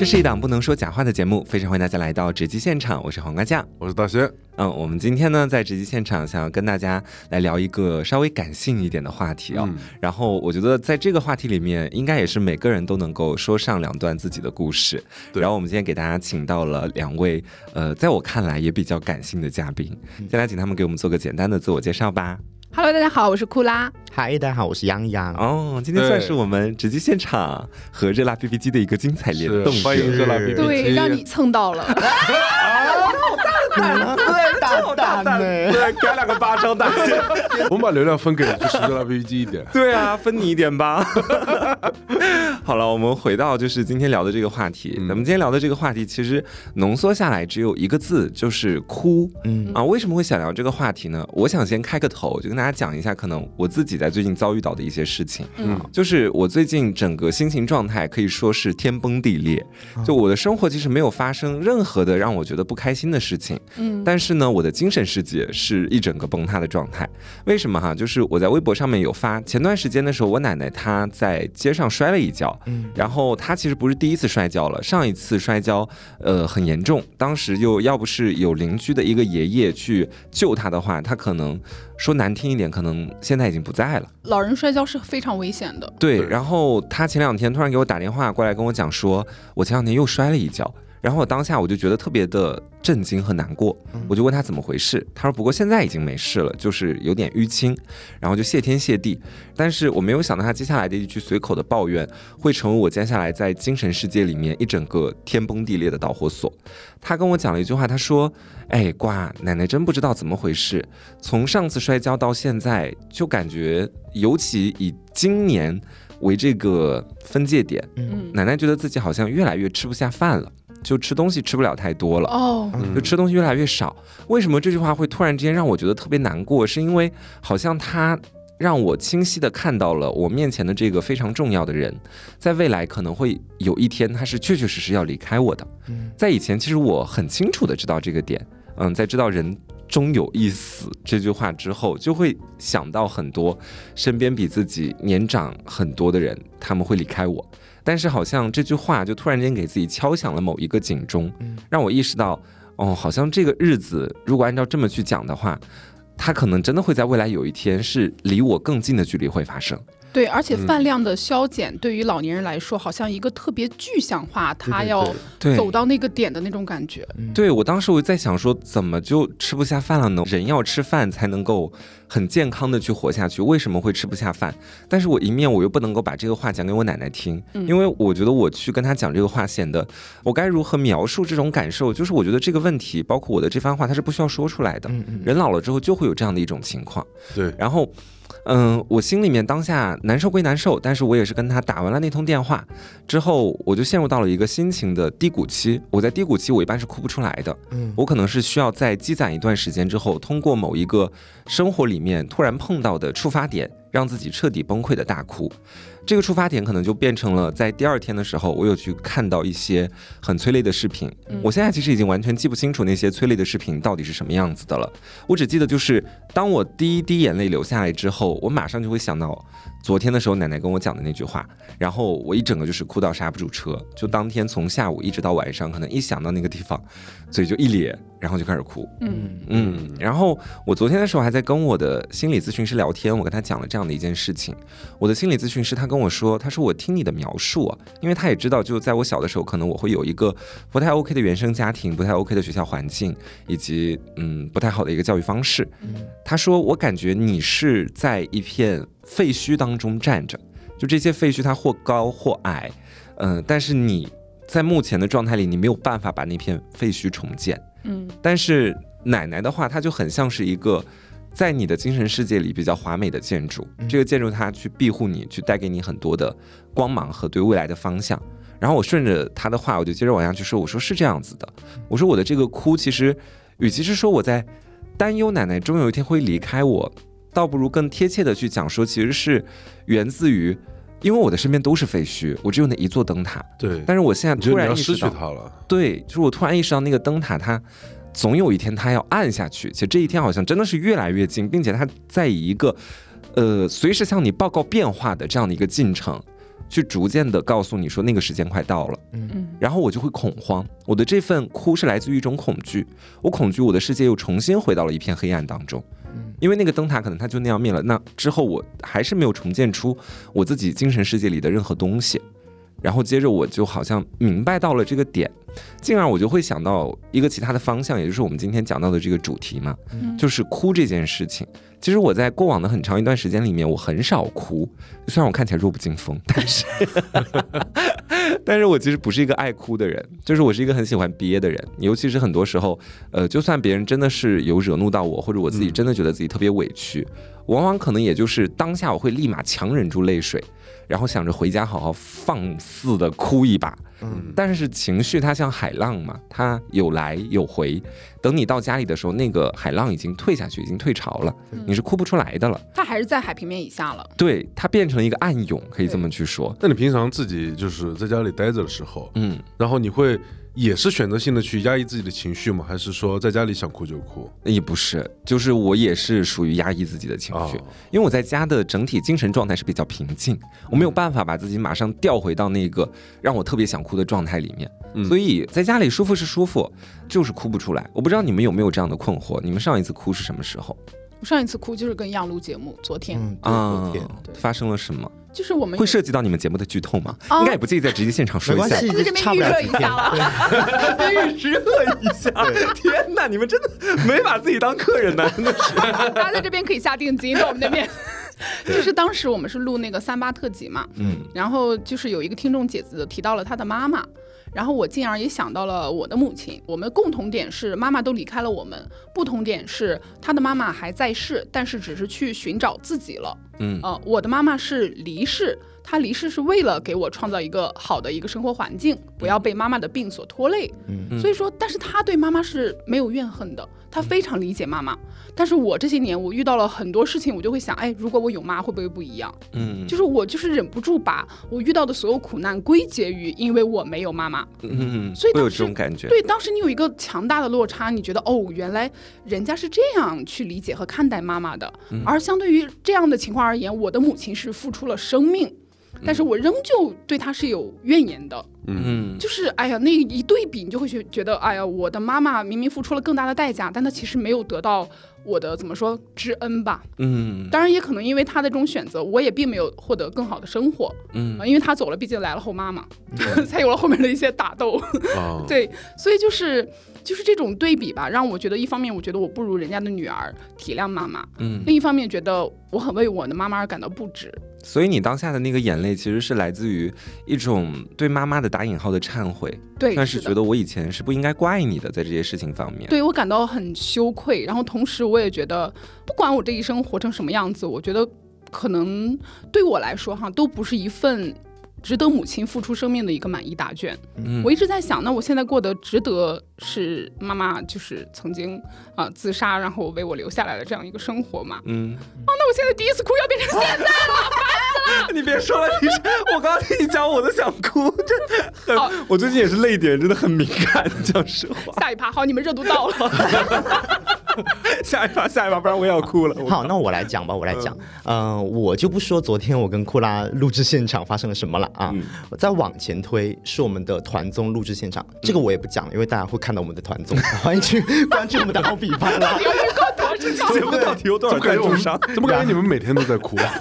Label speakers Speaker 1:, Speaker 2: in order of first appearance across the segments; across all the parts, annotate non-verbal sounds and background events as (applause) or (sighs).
Speaker 1: 这是一档不能说假话的节目，非常欢迎大家来到直击现场，我是黄瓜酱。
Speaker 2: 我是大仙，
Speaker 1: 嗯，我们今天呢在直击现场，想要跟大家来聊一个稍微感性一点的话题哦。
Speaker 2: 嗯
Speaker 1: 然后我觉得在这个话题里面，应该也是每个人都能够说上两段自己的故事。
Speaker 2: 对
Speaker 1: 然后我们今天给大家请到了两位，呃，在我看来也比较感性的嘉宾，先来请他们给我们做个简单的自我介绍吧。
Speaker 3: Hello，大家好，我是库拉。
Speaker 4: 嗨，大家好，我是杨洋。
Speaker 1: 哦，今天算是我们直击现场和热辣 B B 机的一个精彩联动
Speaker 2: 欢迎热辣 B B
Speaker 3: 对，让你蹭到了。(laughs)
Speaker 4: 大大呢？
Speaker 1: 对，给两个巴掌打。
Speaker 2: 我们把流量分给就是热辣 B B 机一点。
Speaker 1: 对啊，分你一点吧。好了，我们回到就是今天聊的这个话题。咱们今天聊的这个话题，其实浓缩下来只有一个字，就是哭。
Speaker 4: 嗯
Speaker 1: 啊，为什么会想聊这个话题呢？我想先开个头，就跟大家讲一下，可能我自己在最近遭遇到的一些事情。
Speaker 3: 嗯
Speaker 1: 就是我最近整个心情状态可以说是天崩地裂，就我的生活其实没有发生任何的让我觉得不开心的事情，
Speaker 3: 嗯
Speaker 1: 但是呢，我的精神世界是一整个崩塌的状态。为什么哈？就是我在微博上面有发，前段时间的时候，我奶奶她在街上摔了一跤，
Speaker 4: 嗯
Speaker 1: 然后她其实不是第一次摔跤了，上一次摔跤呃很严重，当时又要不是有邻居的一个爷爷去救她的话，她可能说难听一点，可能现在已经不在了。
Speaker 3: 老人摔跤是非常危险的。
Speaker 1: 对，
Speaker 2: 对
Speaker 1: 然后他前两天突然给我打电话过来跟我讲说，我前两天又摔了一跤。然后我当下我就觉得特别的震惊和难过，我就问他怎么回事，他说不过现在已经没事了，就是有点淤青，然后就谢天谢地。但是我没有想到他接下来的一句随口的抱怨，会成为我接下来在精神世界里面一整个天崩地裂的导火索。他跟我讲了一句话，他说：“哎，瓜奶奶真不知道怎么回事，从上次摔跤到现在，就感觉尤其以今年为这个分界点，
Speaker 3: 嗯，
Speaker 1: 奶奶觉得自己好像越来越吃不下饭了，就吃东西吃不了太多了。”
Speaker 3: 哦，
Speaker 2: 嗯
Speaker 1: 就吃东西越来越少。为什么这句话会突然之间让我觉得特别难过？是因为好像他让我清晰的看到了我面前的这个非常重要的人，在未来可能会有一天他是确确实实要离开我的。
Speaker 4: 嗯
Speaker 1: 在以前，其实我很清楚的知道这个点，嗯，在知道人。终有一死这句话之后，就会想到很多身边比自己年长很多的人，他们会离开我。但是好像这句话就突然间给自己敲响了某一个警钟，
Speaker 4: 嗯
Speaker 1: 让我意识到，哦，好像这个日子如果按照这么去讲的话，它可能真的会在未来有一天是离我更近的距离会发生。
Speaker 3: 对，而且
Speaker 2: 嗯
Speaker 3: 饭量的消减对于老年人来说，好像一个特别具象化，他要走到那个点的那种感觉。
Speaker 1: 对我当时我在想说，怎么就吃不下饭了呢？人要吃饭才能够很健康的去活下去，为什么会吃不下饭？但是我一面我又不能够把这个话讲给我奶奶听，
Speaker 3: 嗯
Speaker 1: 因为我觉得我去跟她讲这个话，显得我该如何描述这种感受？就是我觉得这个问题，包括我的这番话，它是不需要说出来的。人老了之后就会有这样的一种情况。
Speaker 2: 对，
Speaker 1: 然后，嗯，我心里面当下难受归难受，但是我也是跟他打完了那通电话之后，我就陷入到了一个心情的低谷期。我在低谷期，我一般是哭不出来的，
Speaker 4: 嗯
Speaker 1: 我可能是需要在积攒一段时间之后，通过某一个生活里面突然碰到的触发点，让自己彻底崩溃的大哭。这个触发点可能就变成了在第二天的时候，我有去看到一些很催泪的视频。
Speaker 3: 嗯
Speaker 1: 我现在其实已经完全记不清楚那些催泪的视频到底是什么样子的了。我只记得就是当我第一滴眼泪流下来之后，我马上就会想到昨天的时候奶奶跟我讲的那句话，然后我一整个就是哭到刹不住车。就当天从下午一直到晚上，可能一想到那个地方，嘴就一咧，然后就开始哭。
Speaker 3: 嗯
Speaker 1: 嗯，然后我昨天的时候还在跟我的心理咨询师聊天，我跟他讲了这样的一件事情。我的心理咨询师他跟我说，他说我听你的描述，因为他也知道，就在我小的时候，可能我会有一个不太 OK 的原生家庭，不太 OK 的学校环境，以及嗯不太好的一个教育方式。他说我感觉你是在一片废墟当中站着，就这些废墟它或高或矮，嗯、但是你在目前的状态里，你没有办法把那片废墟重建。
Speaker 3: 嗯。
Speaker 1: 但是奶奶的话，她就很像是一个在你的精神世界里比较华美的建筑，
Speaker 4: 嗯。
Speaker 1: 这个建筑它去庇护你，去带给你很多的光芒和对未来的方向。然后我顺着她的话，我就接着往下去说，我说是这样子的，我说我的这个哭，其实与其是说我在担忧奶奶终有一天会离开我，倒不如更贴切的去讲说，其实是源自于。因为我的身边都是废墟，我只有那一座灯塔。
Speaker 2: 对，
Speaker 1: 但是我现在突然意识到，
Speaker 2: 去它了，
Speaker 1: 对，就是我突然意识到那个灯塔它总有一天它要暗下去，且这一天好像真的是越来越近，并且它在以一个呃随时向你报告变化的这样的一个进程。去逐渐的告诉你说那个时间快到了，
Speaker 3: 嗯
Speaker 1: 然后我就会恐慌。我的这份哭是来自于一种恐惧，我恐惧我的世界又重新回到了一片黑暗当中。因为那个灯塔可能它就那样灭了，那之后我还是没有重建出我自己精神世界里的任何东西。然后接着我就好像明白到了这个点，进而我就会想到一个其他的方向，也就是我们今天讲到的这个主题嘛，
Speaker 3: 嗯。
Speaker 1: 就是哭这件事情。其实我在过往的很长一段时间里面，我很少哭，虽然我看起来弱不禁风，但是，(laughs) 但是我其实不是一个爱哭的人，就是我是一个很喜欢憋的人，尤其是很多时候，呃，就算别人真的是有惹怒到我，或者我自己真的觉得自己特别委屈，我往往可能也就是当下我会立马强忍住泪水，然后想着回家好好放肆的哭一把。
Speaker 4: 嗯
Speaker 1: 但是情绪它像海浪嘛，它有来有回。等你到家里的时候，那个海浪已经退下去，已经退潮了，你是哭不出来的了。
Speaker 3: 它还是在海平面以下了。
Speaker 1: 对，它变成了一个暗涌，可以这么去说。
Speaker 2: 那你平常自己就是在家里待着的时候，
Speaker 1: 嗯，
Speaker 2: 然后你会也是选择性的去压抑自己的情绪吗？还是说在家里想哭就哭？
Speaker 1: 也不是，就是我也是属于压抑自己的情绪，
Speaker 2: 哦
Speaker 1: 因为我在家的整体精神状态是比较平静，我没有办法把自己马上调回到那个让我特别想哭的状态里面，
Speaker 2: 嗯
Speaker 1: 所以在家里舒服是舒服，就是哭不出来。我不知道你们有没有这样的困惑，你们上一次哭是什么时候
Speaker 3: 我上一次哭就是跟样录节目，昨天、
Speaker 4: 嗯，对，
Speaker 1: 啊
Speaker 4: 昨天？
Speaker 3: 对
Speaker 1: 发生了什么？
Speaker 3: 就是我们
Speaker 1: 会涉及到你们节目的剧透吗？
Speaker 3: 啊
Speaker 1: 应该也不介意在直接现场说一下
Speaker 4: 没关。系，
Speaker 3: 在这边 (laughs) 预热一下。了。
Speaker 1: 预热一下，天哪！你们真的没把自己当客人呢，(laughs) 真的是。
Speaker 3: 大家在这边可以下定金，在我们那边。(laughs) 就是当时我们是录那个三八特辑嘛，
Speaker 1: 嗯
Speaker 3: 然后就是有一个听众姐子提到了她的妈妈，然后我进而也想到了我的母亲。我们共同点是妈妈都离开了我们，不同点是她的妈妈还在世，但是只是去寻找自己了。
Speaker 1: 嗯
Speaker 3: 呃，我的妈妈是离世，她离世是为了给我创造一个好的一个生活环境，不要被妈妈的病所拖累。
Speaker 4: 嗯
Speaker 3: 所以说，但是他对妈妈是没有怨恨的，他非常理解妈妈。但是我这些年我遇到了很多事情，我就会想，哎，如果我有妈，会不会不一样？
Speaker 1: 嗯
Speaker 3: 就是我就是忍不住把我遇到的所有苦难归结于因为我没有妈妈。
Speaker 1: 嗯，
Speaker 3: 所以当时
Speaker 1: 这种感觉。
Speaker 3: 对，当时你有一个强大的落差，你觉得哦，原来人家是这样去理解和看待妈妈的，而相对于这样的情况而言，我的母亲是付出了生命，但是我仍旧对他是有怨言的。
Speaker 1: 嗯
Speaker 3: 就是哎呀，那一对比，你就会觉觉得，哎呀，我的妈妈明明付出了更大的代价，但她其实没有得到我的怎么说知恩吧？
Speaker 1: 嗯
Speaker 3: 当然，也可能因为她的这种选择，我也并没有获得更好的生活。
Speaker 1: 嗯
Speaker 3: 呃因为她走了，毕竟来了后妈嘛，(laughs) 才有了后面的一些打斗。
Speaker 2: 啊，(laughs)
Speaker 3: 对，所以就是就是这种对比吧，让我觉得一方面我觉得我不如人家的女儿体谅妈妈，
Speaker 1: 嗯，
Speaker 3: 另一方面觉得我很为我的妈妈而感到不值。
Speaker 1: 所以你当下的那个眼泪，其实是来自于一种对妈妈的打引号的忏悔，
Speaker 3: 对，
Speaker 1: 但是觉得我以前是不应该怪你的，在这些事情方面。
Speaker 3: 对我感到很羞愧，然后同时我也觉得，不管我这一生活成什么样子，我觉得可能对我来说哈，都不是一份值得母亲付出生命的一个满意答卷。
Speaker 1: 嗯
Speaker 3: 我一直在想，那我现在过得值得是妈妈就是曾经啊、自杀，然后为我留下来的这样一个生活吗？
Speaker 1: 嗯，
Speaker 3: 那我现在第一次哭要变成现在，(laughs)
Speaker 1: 你别说了，你是我刚刚听你讲，我都想哭，这
Speaker 3: 好
Speaker 1: 很，我最近也是泪点真的很敏感，讲实话。
Speaker 3: 下一趴好，你们热度到了。(laughs)
Speaker 1: 下一趴，下一趴，不然我也要哭了。
Speaker 4: 好，那我来讲吧，我来讲。嗯、我就不说昨天我跟库拉录制现场发生了什么了啊。
Speaker 1: 嗯
Speaker 4: 我再往前推，是我们的团综录制现场，这个我也不讲了，因为大家会看到我们的团综，欢迎去关注我们的好比班啦。(laughs)
Speaker 1: 节目到底有多少
Speaker 2: 怎么感觉我们
Speaker 1: 赞助商？
Speaker 2: 怎么感觉你们每天都在哭啊？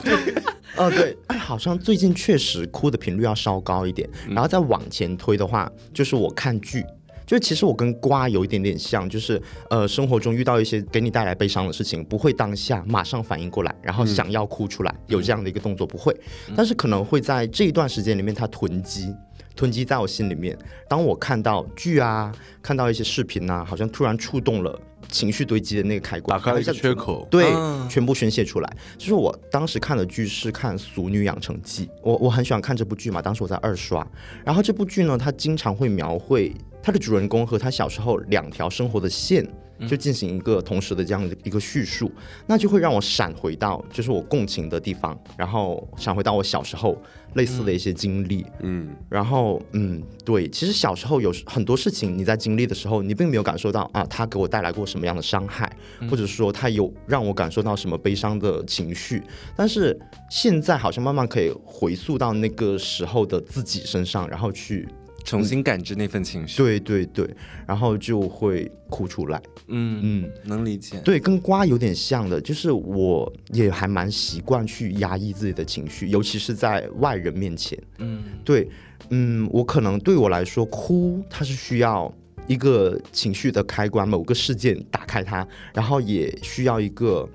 Speaker 4: 哦，对，哎，好像最近确实哭的频率要稍高一点。然后再往前推的话，就是我看剧。就是其实我跟瓜有一点点像，就是呃生活中遇到一些给你带来悲伤的事情，不会当下马上反应过来，然后想要哭出来，有这样的一个动作不会，但是可能会在这一段时间里面它囤积。囤积在我心里面。当我看到剧啊，看到一些视频啊，好像突然触动了情绪堆积的那个开关，
Speaker 2: 打开了一个缺口。
Speaker 4: 对，
Speaker 1: 啊
Speaker 4: 全部宣泄出来。就是我当时看的剧是看《俗女养成记》，我我很喜欢看这部剧嘛，当时我在二刷。然后这部剧呢，它经常会描绘它的主人公和他小时候两条生活的线。就进行一个同时的这样的一个叙述，那就会让我闪回到就是我共情的地方，然后闪回到我小时候类似的一些经历，
Speaker 2: 嗯，
Speaker 4: 然后嗯，对，其实小时候有很多事情你在经历的时候，你并没有感受到啊，他给我带来过什么样的伤害，或者说他有让我感受到什么悲伤的情绪，但是现在好像慢慢可以回溯到那个时候的自己身上，然后去
Speaker 1: 重新感知那份情绪。
Speaker 4: 对对对，然后就会哭出来。
Speaker 1: 嗯
Speaker 4: 嗯，
Speaker 1: 能理解。
Speaker 4: 对，跟瓜有点像的，就是我也还蛮习惯去压抑自己的情绪，尤其是在外人面前。
Speaker 1: 嗯，
Speaker 4: 对，嗯，我可能对我来说，哭它是需要一个情绪的开关，某个事件打开它，然后也需要一个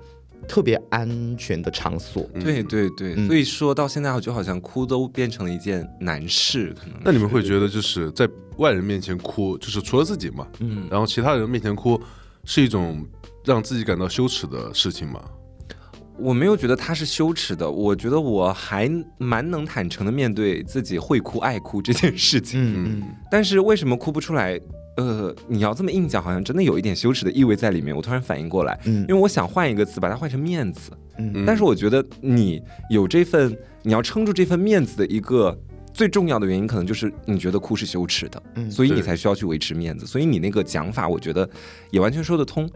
Speaker 4: 特别安全的场所。
Speaker 1: 对对对，
Speaker 4: 嗯
Speaker 1: 所以说到现在，我就好像哭都变成了一件难事，可能。
Speaker 2: 那你们会觉得就是在外人面前哭，就是除了自己嘛，
Speaker 1: 嗯，
Speaker 2: 然后其他人面前哭是一种让自己感到羞耻的事情吗？
Speaker 1: 我没有觉得他是羞耻的，我觉得我还蛮能坦诚的面对自己会哭爱哭这件事情。
Speaker 4: 嗯嗯
Speaker 1: 但是为什么哭不出来？呃，你要这么硬讲，好像真的有一点羞耻的意味在里面。我突然反应过来，
Speaker 4: 嗯
Speaker 1: 因为我想换一个词，把它换成面子。
Speaker 4: 嗯
Speaker 2: 嗯
Speaker 1: 但是我觉得你有这份，你要撑住这份面子的一个最重要的原因，可能就是你觉得哭是羞耻的，
Speaker 4: 嗯
Speaker 1: 所以你才需要去维持面子。所以你那个讲法，我觉得也完全说得通。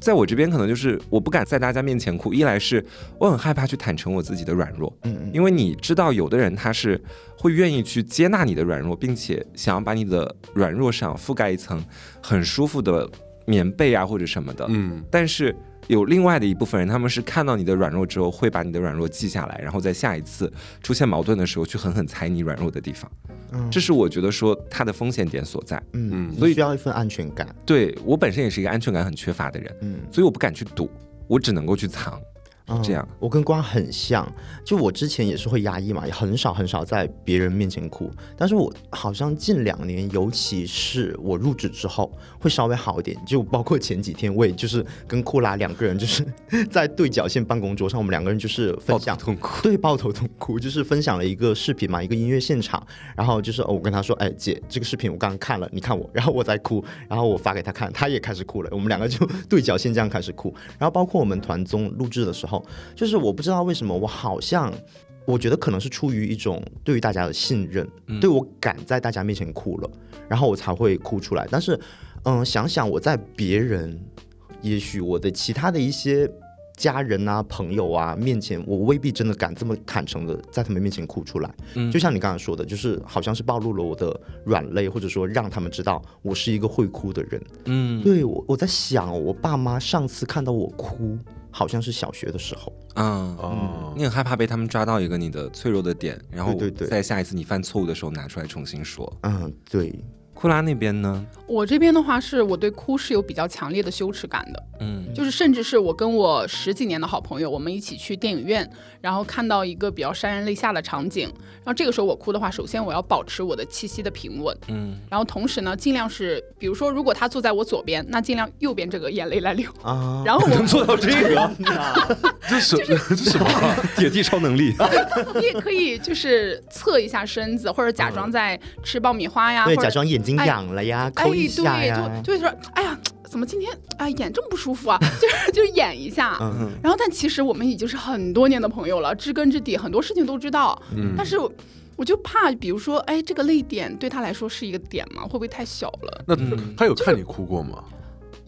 Speaker 1: 在我这边，可能就是我不敢在大家面前哭，一来是我很害怕去坦诚我自己的软弱，
Speaker 4: 嗯嗯。
Speaker 1: 因为你知道，有的人他是会愿意去接纳你的软弱，并且想要把你的软弱上覆盖一层很舒服的棉被啊或者什么的，
Speaker 2: 嗯。
Speaker 1: 但是有另外的一部分人，他们是看到你的软弱之后，会把你的软弱记下来，然后在下一次出现矛盾的时候，去狠狠踩你软弱的地方。
Speaker 4: 嗯
Speaker 1: 这是我觉得说它的风险点所在。
Speaker 4: 嗯，
Speaker 2: 嗯
Speaker 1: 所以
Speaker 4: 需要一份安全感。
Speaker 1: 对我本身也是一个安全感很缺乏的人，
Speaker 4: 嗯，
Speaker 1: 所以我不敢去赌，我只能够去藏。
Speaker 4: 嗯
Speaker 1: 这样
Speaker 4: 我跟瓜很像，就我之前也是会压抑嘛，也很少很少在别人面前哭。但是我好像近两年，尤其是我入职之后，会稍微好一点。就包括前几天，我也就是跟库拉两个人，就是 (laughs) 在对角线办公桌上，我们两个人就是分享
Speaker 1: 痛哭。
Speaker 4: 对，抱头痛哭，就是分享了一个视频嘛，一个音乐现场，然后就是哦，我跟他说，哎，姐，这个视频我刚刚看了，你看我，然后我在哭，然后我发给他看，他也开始哭了，我们两个就 (laughs) 对角线这样开始哭，然后包括我们团综录制的时候，就是我不知道为什么，我好像。我觉得可能是出于一种对于大家的信任，对我敢在大家面前哭了，然后我才会哭出来。但是，嗯，想想我在别人，也许我的其他的一些家人啊、朋友啊面前，我未必真的敢这么坦诚的在他们面前哭出来。
Speaker 1: 嗯
Speaker 4: 就像你刚才说的，就是好像是暴露了我的软肋，或者说让他们知道我是一个会哭的人。
Speaker 1: 嗯
Speaker 4: 对我，我在想，我爸妈上次看到我哭，好像是小学的时候。
Speaker 1: 嗯。
Speaker 2: 哦，
Speaker 1: 你很害怕被他们抓到一个你的脆弱的点，然后
Speaker 4: 对对对
Speaker 1: 在下一次你犯错误的时候拿出来重新说。
Speaker 4: 嗯，对，
Speaker 1: 库拉那边呢？
Speaker 3: 我这边的话是我对哭是有比较强烈的羞耻感的，
Speaker 1: 嗯。
Speaker 3: 就是甚至是我跟我十几年的好朋友，我们一起去电影院，然后看到一个比较潸然泪下的场景，然后这个时候我哭的话，首先我要保持我的气息的平稳，
Speaker 1: 嗯。
Speaker 3: 然后同时呢，尽量是，比如说如果他坐在我左边，那尽量右边这个眼泪来流，
Speaker 4: 啊，
Speaker 3: 然后我
Speaker 1: 做到这个，(laughs)
Speaker 2: 这是这是什么？
Speaker 1: 铁弟超能力。(laughs) (laughs)
Speaker 3: 你也可以就是侧一下身子，或者假装在吃爆米花呀，
Speaker 4: 对，假装眼睛
Speaker 3: 哎
Speaker 4: 痒了呀，
Speaker 3: 哎，
Speaker 4: 抠一下
Speaker 3: 对，
Speaker 4: 呀，
Speaker 3: 就就会说，哎呀，怎么今天哎眼这么不舒服啊？(laughs) 就是就演一下。
Speaker 4: 嗯
Speaker 3: 然后，但其实我们已经是很多年的朋友了，知根知底，很多事情都知道。
Speaker 2: 嗯
Speaker 3: 但是我我就怕，比如说，哎，这个泪点对他来说是一个点吗？会不会太小了？
Speaker 2: 那
Speaker 1: 嗯
Speaker 2: 他有看你哭过吗？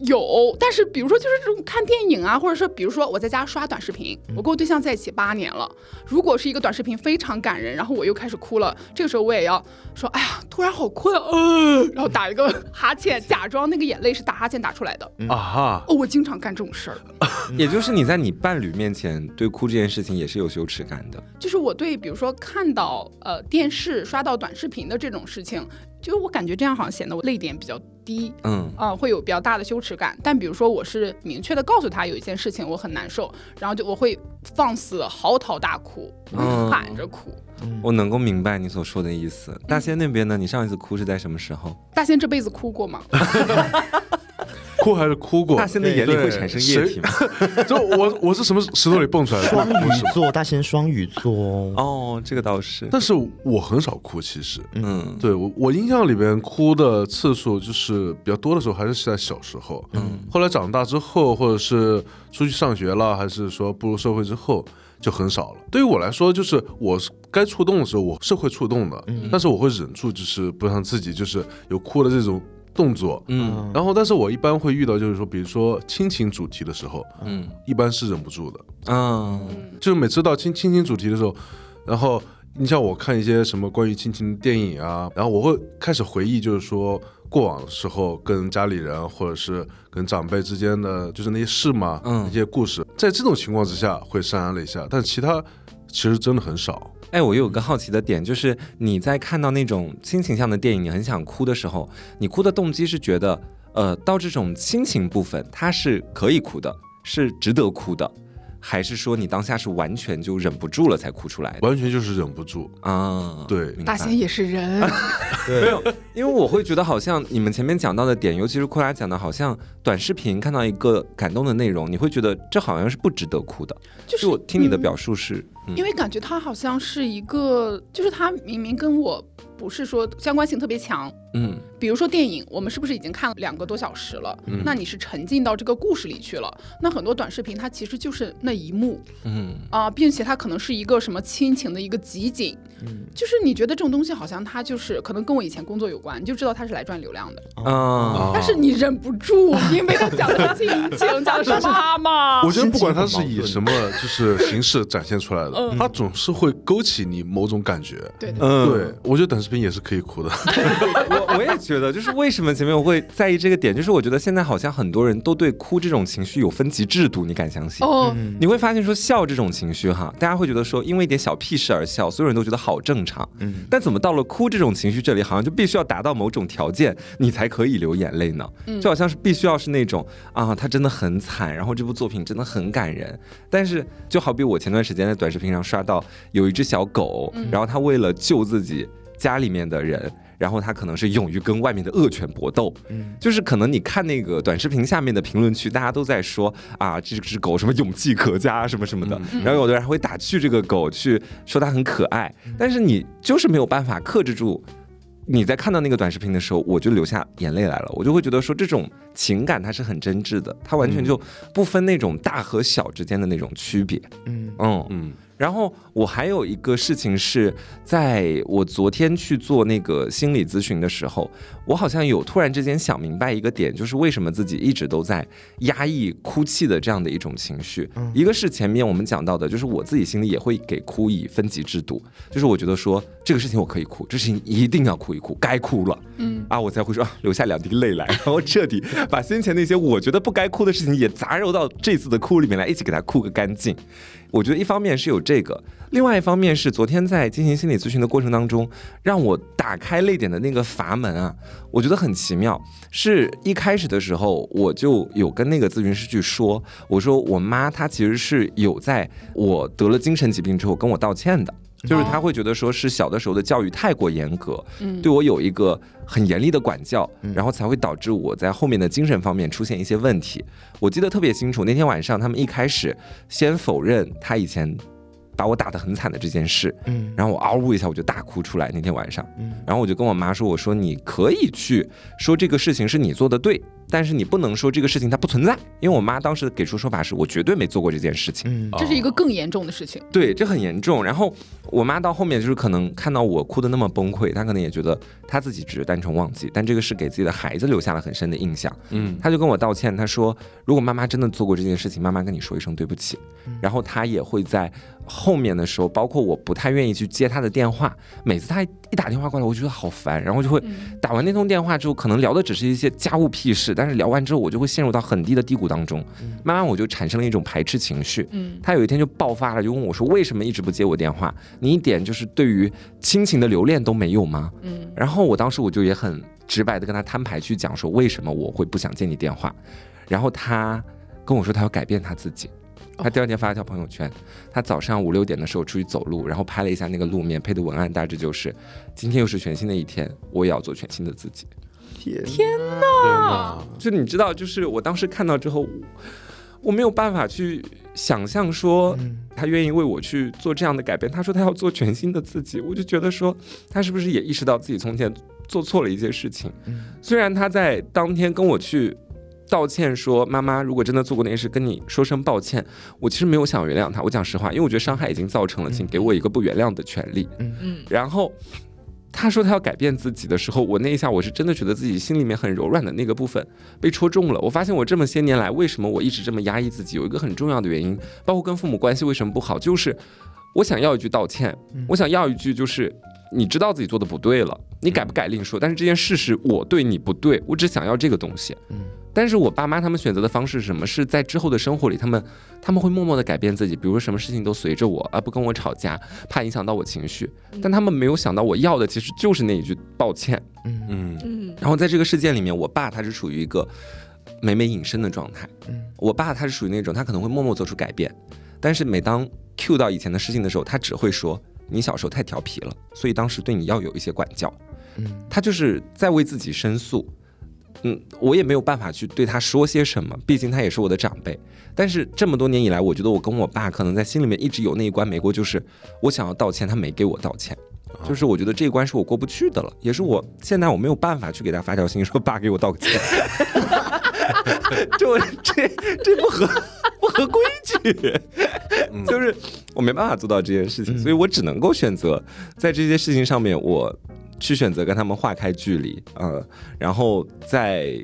Speaker 3: 有，但是比如说就是这种看电影啊，或者说比如说我在家刷短视频，我跟我对象在一起八年了，如果是一个短视频非常感人，然后我又开始哭了，这个时候我也要说，哎呀，突然好困，呃，(laughs) 然后打一个哈欠，假装那个眼泪是打哈欠打出来的。
Speaker 2: 啊哈，
Speaker 3: 哦，我经常干这种事儿，(laughs)
Speaker 1: 也就是你在你伴侣面前对哭这件事情也是有羞耻感的。
Speaker 3: 就是我对比如说看到呃电视刷到短视频的这种事情，就我感觉这样好像显得我泪点比较低。
Speaker 1: 嗯
Speaker 3: 啊、会有比较大的羞耻感。但比如说，我是明确的告诉他有一件事情我很难受，然后就我会放肆嚎啕大哭，
Speaker 1: 嗯
Speaker 3: 喊着哭。
Speaker 1: 我能够明白你所说的意思。大仙那边呢？你上一次哭是在什么时候？
Speaker 3: 大仙这辈子哭过吗？(laughs)
Speaker 2: 哭还是哭过
Speaker 1: 大。仙的眼里会产生液体吗？(laughs)
Speaker 2: 就我我是什么石头里蹦出来的？
Speaker 4: 双鱼座，大仙双鱼座哦。
Speaker 1: 哦，这个倒是，
Speaker 2: 但是我很少哭，其实。
Speaker 1: 嗯
Speaker 2: 对我，我印象里边哭的次数就是比较多的时候，还是在小时候。嗯，后来长大之后，或者是出去上学了，还是说步入社会之后，就很少了。对于我来说，就是我是该触动的时候，我是会触动的，但是我会忍住，就是不让自己就是有哭的这种动作。
Speaker 1: 嗯
Speaker 2: 然后，但是我一般会遇到，就是说，比如说亲情主题的时候，
Speaker 1: 嗯
Speaker 2: 一般是忍不住的。
Speaker 1: 嗯
Speaker 2: 就是每次到亲亲情主题的时候，然后你像我看一些什么关于亲情的电影啊，然后我会开始回忆，就是说过往的时候跟家里人或者是跟长辈之间的就是那些事嘛，
Speaker 1: 嗯
Speaker 2: 那些故事，在这种情况之下会潸然泪下，但其他其实真的很少。
Speaker 1: 哎，我有个好奇的点，就是你在看到那种亲情向的电影，你很想哭的时候，你哭的动机是觉得，呃，到这种亲情部分，它是可以哭的，是值得哭的，还是说你当下是完全就忍不住了才哭出来的
Speaker 2: 完全就是忍不住。
Speaker 1: 啊？
Speaker 2: 对
Speaker 1: 明白
Speaker 3: 大仙也是人，(laughs)
Speaker 1: 没有，因为我会觉得好像你们前面讲到的点，尤其是库拉讲的，好像短视频看到一个感动的内容，你会觉得这好像是不值得哭的。
Speaker 3: 就是
Speaker 1: 就我听你的
Speaker 3: 嗯
Speaker 1: 表述是，嗯
Speaker 3: 因为感觉他好像是一个，就是他明明跟我不是说相关性特别强。
Speaker 1: 嗯
Speaker 3: 比如说电影，我们是不是已经看了两个多小时了？
Speaker 2: 嗯
Speaker 3: 那你是沉浸到这个故事里去了。那很多短视频它其实就是那一幕
Speaker 1: 嗯
Speaker 3: 啊、并且它可能是一个什么亲情的一个集锦，
Speaker 4: 嗯
Speaker 3: 就是你觉得这种东西好像它就是可能跟我以前工作有关，你就知道它是来赚流量的。
Speaker 1: 啊，
Speaker 3: 但是你忍不住，因为他讲的是亲情，讲的是妈妈。(laughs)
Speaker 2: 我觉得不管它是以什么就是形式展现出来的，
Speaker 3: 嗯
Speaker 2: 它总是会勾起你某种感觉。
Speaker 3: 对对
Speaker 1: 嗯
Speaker 2: 对，我觉得短视频也是可以哭的。(laughs)
Speaker 1: 我我也觉得，就是为什么前面我会在意这个点，就是我觉得现在好像很多人都对哭这种情绪有分级制度，你敢相信？
Speaker 3: 哦，
Speaker 4: 嗯
Speaker 1: 你会发现说笑这种情绪哈，大家会觉得说因为一点小屁事而笑，所有人都觉得好正常。
Speaker 4: 嗯
Speaker 1: 但怎么到了哭这种情绪这里，好像就必须要达到某种条件，你才可以流眼泪呢？
Speaker 3: 嗯
Speaker 1: 就好像是必须要是那种啊，他真的很惨，然后这部作品真的很感人。但是就好比我前段时间在短视频上刷到有一只小狗，
Speaker 3: 嗯。
Speaker 1: 然后它为了救自己家里面的人。然后它可能是勇于跟外面的恶犬搏斗，
Speaker 4: 嗯。
Speaker 1: 就是可能你看那个短视频下面的评论区，大家都在说啊，这只狗什么勇气可嘉什么什么的，
Speaker 3: 嗯
Speaker 1: 然后有的人还会打趣这个狗，去说它很可爱，但是你就是没有办法克制住。你在看到那个短视频的时候，我就流下眼泪来了，我就会觉得说这种情感它是很真挚的，它完全就不分那种大和小之间的那种区别。
Speaker 4: 嗯。
Speaker 1: 嗯，
Speaker 2: 嗯
Speaker 1: 然后我还有一个事情是，在我昨天去做那个心理咨询的时候，我好像有突然之间想明白一个点，就是为什么自己一直都在压抑哭泣的这样的一种情绪。一个是前面我们讲到的，就是我自己心里也会给哭以分级制度，就是我觉得说这个事情我可以哭，这事情一定要哭一哭，该哭了。
Speaker 3: 嗯，
Speaker 1: 啊，我才会说、啊、流下两滴泪来，(laughs) 然后彻底把先前那些我觉得不该哭的事情也杂糅到这次的哭里面来，一起给它哭个干净。我觉得一方面是有这个，另外一方面是昨天在进行心理咨询的过程当中，让我打开泪点的那个阀门啊，我觉得很奇妙。是一开始的时候，我就有跟那个咨询师去说，我说我妈她其实是有在我得了精神疾病之后跟我道歉的。就是她会觉得说是小的时候的教育太过严格，
Speaker 3: 嗯
Speaker 1: 对我有一个很严厉的管教，然后才会导致我在后面的精神方面出现一些问题。我记得特别清楚，那天晚上他们一开始先否认他以前把我打得很惨的这件事，
Speaker 4: 嗯
Speaker 1: 然后我嗷呜一下我就大哭出来。那天晚上，
Speaker 4: 嗯
Speaker 1: 然后我就跟我妈说：“我说你可以去说这个事情是你做的对，但是你不能说这个事情它不存在，因为我妈当时给出说法是我绝对没做过这件事情。”
Speaker 4: 嗯
Speaker 3: 这是一个更严重的事情。
Speaker 1: 对，这很严重。然后我妈到后面就是可能看到我哭的那么崩溃，她可能也觉得她自己只是单纯忘记，但这个是给自己的孩子留下了很深的印象。
Speaker 2: 嗯
Speaker 1: 她就跟我道歉，她说如果妈妈真的做过这件事情，妈妈跟你说一声对不起。然后他也会在后面的时候，包括我不太愿意去接他的电话，每次他一打电话过来，我就觉得好烦，然后就会
Speaker 3: 嗯
Speaker 1: 打完那通电话之后，可能聊的只是一些家务屁事，但是聊完之后，我就会陷入到很低的低谷当中，慢慢我就产生了一种排斥情绪。
Speaker 3: 嗯
Speaker 1: 他有一天就爆发了，就问我说：“为什么一直不接我电话？你一点就是对于亲情的留恋都没有吗
Speaker 3: 嗯？”
Speaker 1: 然后我当时我就也很直白的跟他摊牌去讲说为什么我会不想接你电话，然后他跟我说他要改变他自己。他第二天发了条朋友圈，他早上五六点的时候出去走路，然后拍了一下那个路面，配的文案大致就是：今天又是全新的一天，我也要做全新的自己。
Speaker 4: 天
Speaker 3: 天
Speaker 2: 天哪，
Speaker 1: 就你知道，就是我当时看到之后，我没有办法去想象说他愿意为我去做这样的改变。他说他要做全新的自己，我就觉得说他是不是也意识到自己从前做错了一些事情？虽然他在当天跟我去。道歉说：“妈妈，如果真的做过那件事，跟你说声抱歉。我其实没有想原谅他，我讲实话，因为我觉得伤害已经造成了，请给我一个不原谅的权利。
Speaker 3: 嗯，
Speaker 1: 然后他说他要改变自己的时候，我那一下我是真的觉得自己心里面很柔软的那个部分被戳中了。我发现我这么些年来，为什么我一直这么压抑自己，有一个很重要的原因，包括跟父母关系为什么不好，就是我想要一句道歉，我想要一句就是你知道自己做的不对了，你改不改另说，但是这件事是我对你不对，我只想要这个东西。
Speaker 4: 嗯
Speaker 1: 但是我爸妈他们选择的方式是什么？是在之后的生活里，他们他们会默默的改变自己，比如说什么事情都随着我，而不跟我吵架，怕影响到我情绪。但他们没有想到，我要的其实就是那一句抱歉。
Speaker 2: 嗯
Speaker 3: 嗯
Speaker 1: 然后在这个事件里面，我爸他是处于一个每每隐身的状态。
Speaker 4: 嗯
Speaker 1: 我爸他是属于那种他可能会默默做出改变，但是每当 cue 到以前的事情的时候，他只会说你小时候太调皮了，所以当时对你要有一些管教。
Speaker 4: 嗯
Speaker 1: 他就是在为自己申诉。嗯，我也没有办法去对他说些什么，毕竟他也是我的长辈。但是这么多年以来，我觉得我跟我爸可能在心里面一直有那一关没过，就是我想要道歉，他没给我道歉，就是我觉得这一关是我过不去的了，也是我现在我没有办法去给他发条信说爸给我道个歉，就 (laughs) 这这不合不合规矩，就是我没办法做到这件事情，所以我只能够选择在这些事情上面我。去选择跟他们划开距离，呃，然后在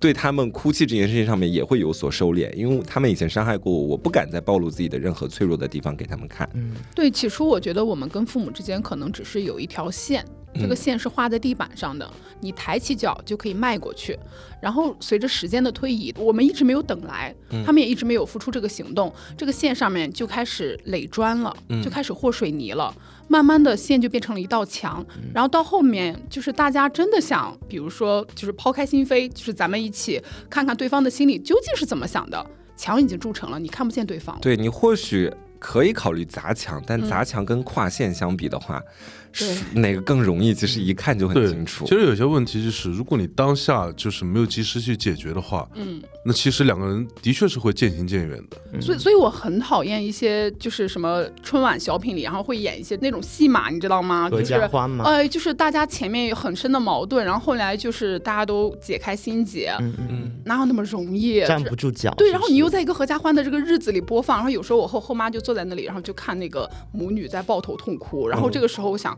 Speaker 1: 对他们哭泣这件事情上面也会有所收敛，因为他们以前伤害过我，我不敢再暴露自己的任何脆弱的地方给他们看。
Speaker 3: 对，起初我觉得我们跟父母之间可能只是有一条线，这个线是画在地板上的，你抬起脚就可以迈过去。然后随着时间的推移，我们一直没有等来，他们也一直没有付出这个行动，这个线上面就开始垒砖了，就开始和水泥了。慢慢的，线就变成了一道墙，然后到后面就是大家真的想，比如说就是抛开心扉，就是咱们一起看看对方的心里究竟是怎么想的。墙已经筑成了，你看不见对方。
Speaker 1: 对你或许可以考虑砸墙，但砸墙跟跨线相比的话，是哪个更容易？其实一看就很清，楚。
Speaker 2: 其实有些问题就是，如果你当下就是没有及时去解决的话，
Speaker 3: 嗯，
Speaker 2: 那其实两个人的确是会渐行渐远的。
Speaker 3: 所以，所以我很讨厌一些就是什么春晚小品里，然后会演一些那种戏码，你知道吗？
Speaker 4: 合
Speaker 3: 就是
Speaker 4: 家欢嘛，
Speaker 3: 呃，就是大家前面有很深的矛盾，然后后来就是大家都解开心结，
Speaker 4: 嗯
Speaker 3: 哪有那么容易？
Speaker 4: 站
Speaker 3: 这
Speaker 4: 不住脚。
Speaker 3: 对，然后你又在一个合家欢的这个日子里播放，然后有时候我和后妈就坐在那里，然后就看那个母女在抱头痛哭，然后这个时候我想。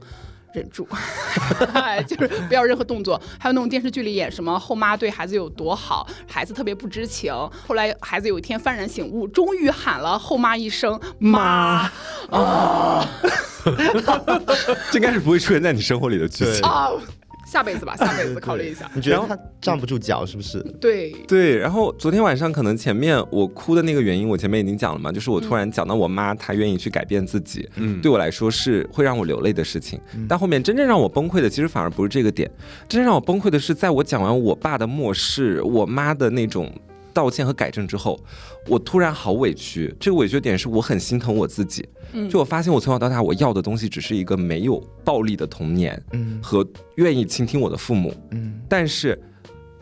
Speaker 3: 忍住，(laughs) 就是不要任何动作。还有那种电视剧里演什么后妈对孩子有多好，孩子特别不知情。后来孩子有一天幡然醒悟，终于喊了后妈一声妈 (laughs)
Speaker 1: 这应该是不会出现在你生活里的剧情。
Speaker 3: 啊！(laughs) 下辈子吧，(laughs) 下辈子考虑一下。
Speaker 4: 你觉得他站不住脚是不是？
Speaker 3: 对，
Speaker 1: 对，然后昨天晚上可能前面我哭的那个原因，我前面已经讲了嘛，就是我突然讲到我妈，她愿意去改变自己，
Speaker 2: 嗯，
Speaker 1: 对我来说是会让我流泪的事情。但后面真正让我崩溃的，其实反而不是这个点，真正让我崩溃的是，在我讲完我爸的漠视，我妈的那种道歉和改正之后，我突然好委屈。这个委屈点是我很心疼我自己，
Speaker 3: 嗯
Speaker 1: 就我发现我从小到大我要的东西只是一个没有暴力的童年
Speaker 4: 嗯
Speaker 1: 和愿意倾听我的父母，
Speaker 4: 嗯
Speaker 1: 但是。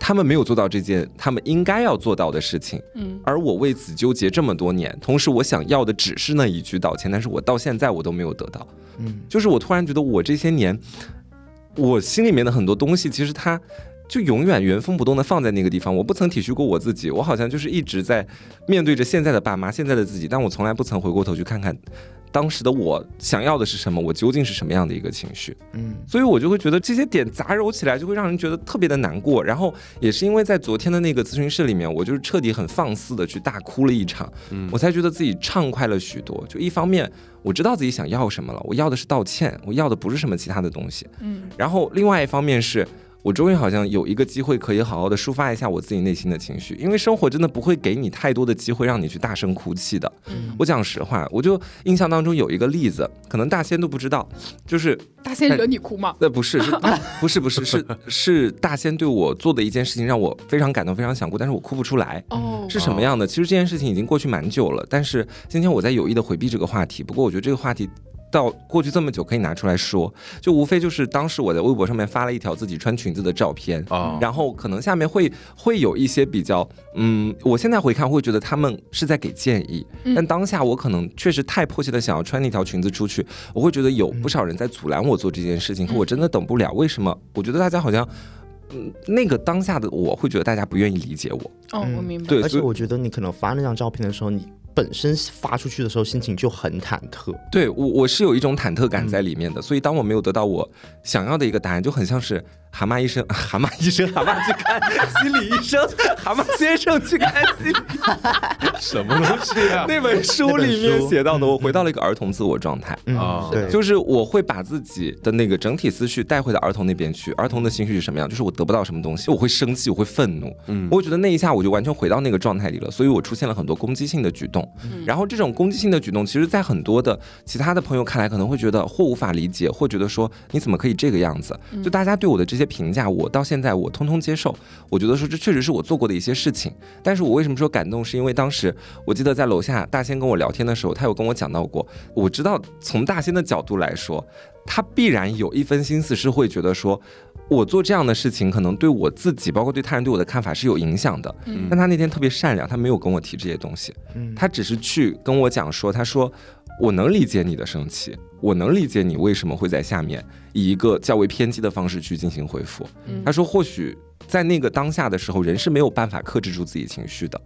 Speaker 1: 他们没有做到这件他们应该要做到的事情，
Speaker 3: 嗯
Speaker 1: 而我为此纠结这么多年，同时我想要的只是那一句道歉，但是我到现在我都没有得到。
Speaker 4: 嗯
Speaker 1: 就是我突然觉得我这些年，我心里面的很多东西，其实它就永远原封不动的放在那个地方。我不曾体恤过我自己，我好像就是一直在面对着现在的爸妈、现在的自己，但我从来不曾回过头去看看当时的我想要的是什么，我究竟是什么样的一个情绪。
Speaker 4: 嗯
Speaker 1: 所以我就会觉得这些点杂糅起来，就会让人觉得特别的难过。然后也是因为在昨天的那个咨询室里面，我就是彻底很放肆的去大哭了一场，
Speaker 2: 嗯
Speaker 1: 我才觉得自己畅快了许多。就一方面我知道自己想要什么了，我要的是道歉，我要的不是什么其他的东西。
Speaker 3: 嗯
Speaker 1: 然后另外一方面是。我终于好像有一个机会可以好好的抒发一下我自己内心的情绪，因为生活真的不会给你太多的机会让你去大声哭泣的。
Speaker 3: 嗯，
Speaker 1: 我讲实话，我就印象当中有一个例子，可能大仙都不知道，就是
Speaker 3: 大仙惹你哭吗？(laughs)
Speaker 1: 呃，不是，是 (laughs) 不是不是是是大仙对我做的一件事情让我非常感动，非常想哭，但是我哭不出来。
Speaker 3: 哦，
Speaker 1: 是什么样的？其实这件事情已经过去蛮久了，但是今天我在有意的回避这个话题。不过我觉得这个话题到过去这么久可以拿出来说，就无非就是当时我在微博上面发了一条自己穿裙子的照片
Speaker 2: 啊
Speaker 1: 然后可能下面会会有一些比较，嗯，我现在回看会觉得他们是在给建议，但当下我可能确实太迫切的想要穿那条裙子出去，我会觉得有不少人在阻拦我做这件事情，可我真的等不了。为什么？我觉得大家好像。嗯，那个当下的我会觉得大家不愿意理解我，
Speaker 3: 哦，我明白。
Speaker 1: 对，
Speaker 4: 而且我觉得你可能发那张照片的时候，你本身发出去的时候心情就很忐忑。
Speaker 1: 对我我是有一种忐忑感在里面的，所以当我没有得到我想要的一个答案，就很像是蛤蟆医生，(laughs) 蛤蟆医生，蛤蟆去看 (laughs) 心理医生，蛤蟆先生去看心理。(laughs)
Speaker 2: 什么东西啊？
Speaker 1: 那本书里面写到的，我回到了一个儿童自我状态。
Speaker 4: 嗯
Speaker 2: 啊
Speaker 4: 对，
Speaker 1: 就是我会把自己的那个整体思绪带回到儿童那边去。儿童的情绪是什么样？就是我得不到什么东西，我会生气，我会愤怒。嗯，我会觉得那一下我就完全回到那个状态里了，所以我出现了很多攻击性的举动。然后这种攻击性的举动，其实在很多的其他的朋友看来，可能会觉得或无法理解，或觉得说你怎么可以这个样子？就大家对我的这些评价，我到现在我通通接受。我觉得说这确实是我做过的一些事情。但是我为什么说感动？是因为当时我记得在楼下大仙跟我聊天的时候，他有跟我讲到过，我知道从大仙的角度来说，他必然有一分心思是会觉得说，我做这样的事情可能对我自己，包括对他人对我的看法是有影响的。但他那天特别善良，他没有跟我提这些东西，他只是去跟我讲说，他说我能理解你的生气，我能理解你为什么会在下面以一个较为偏激的方式去进行回复。他说或许。在那个当下的时候，人是没有办法克制住自己情绪的。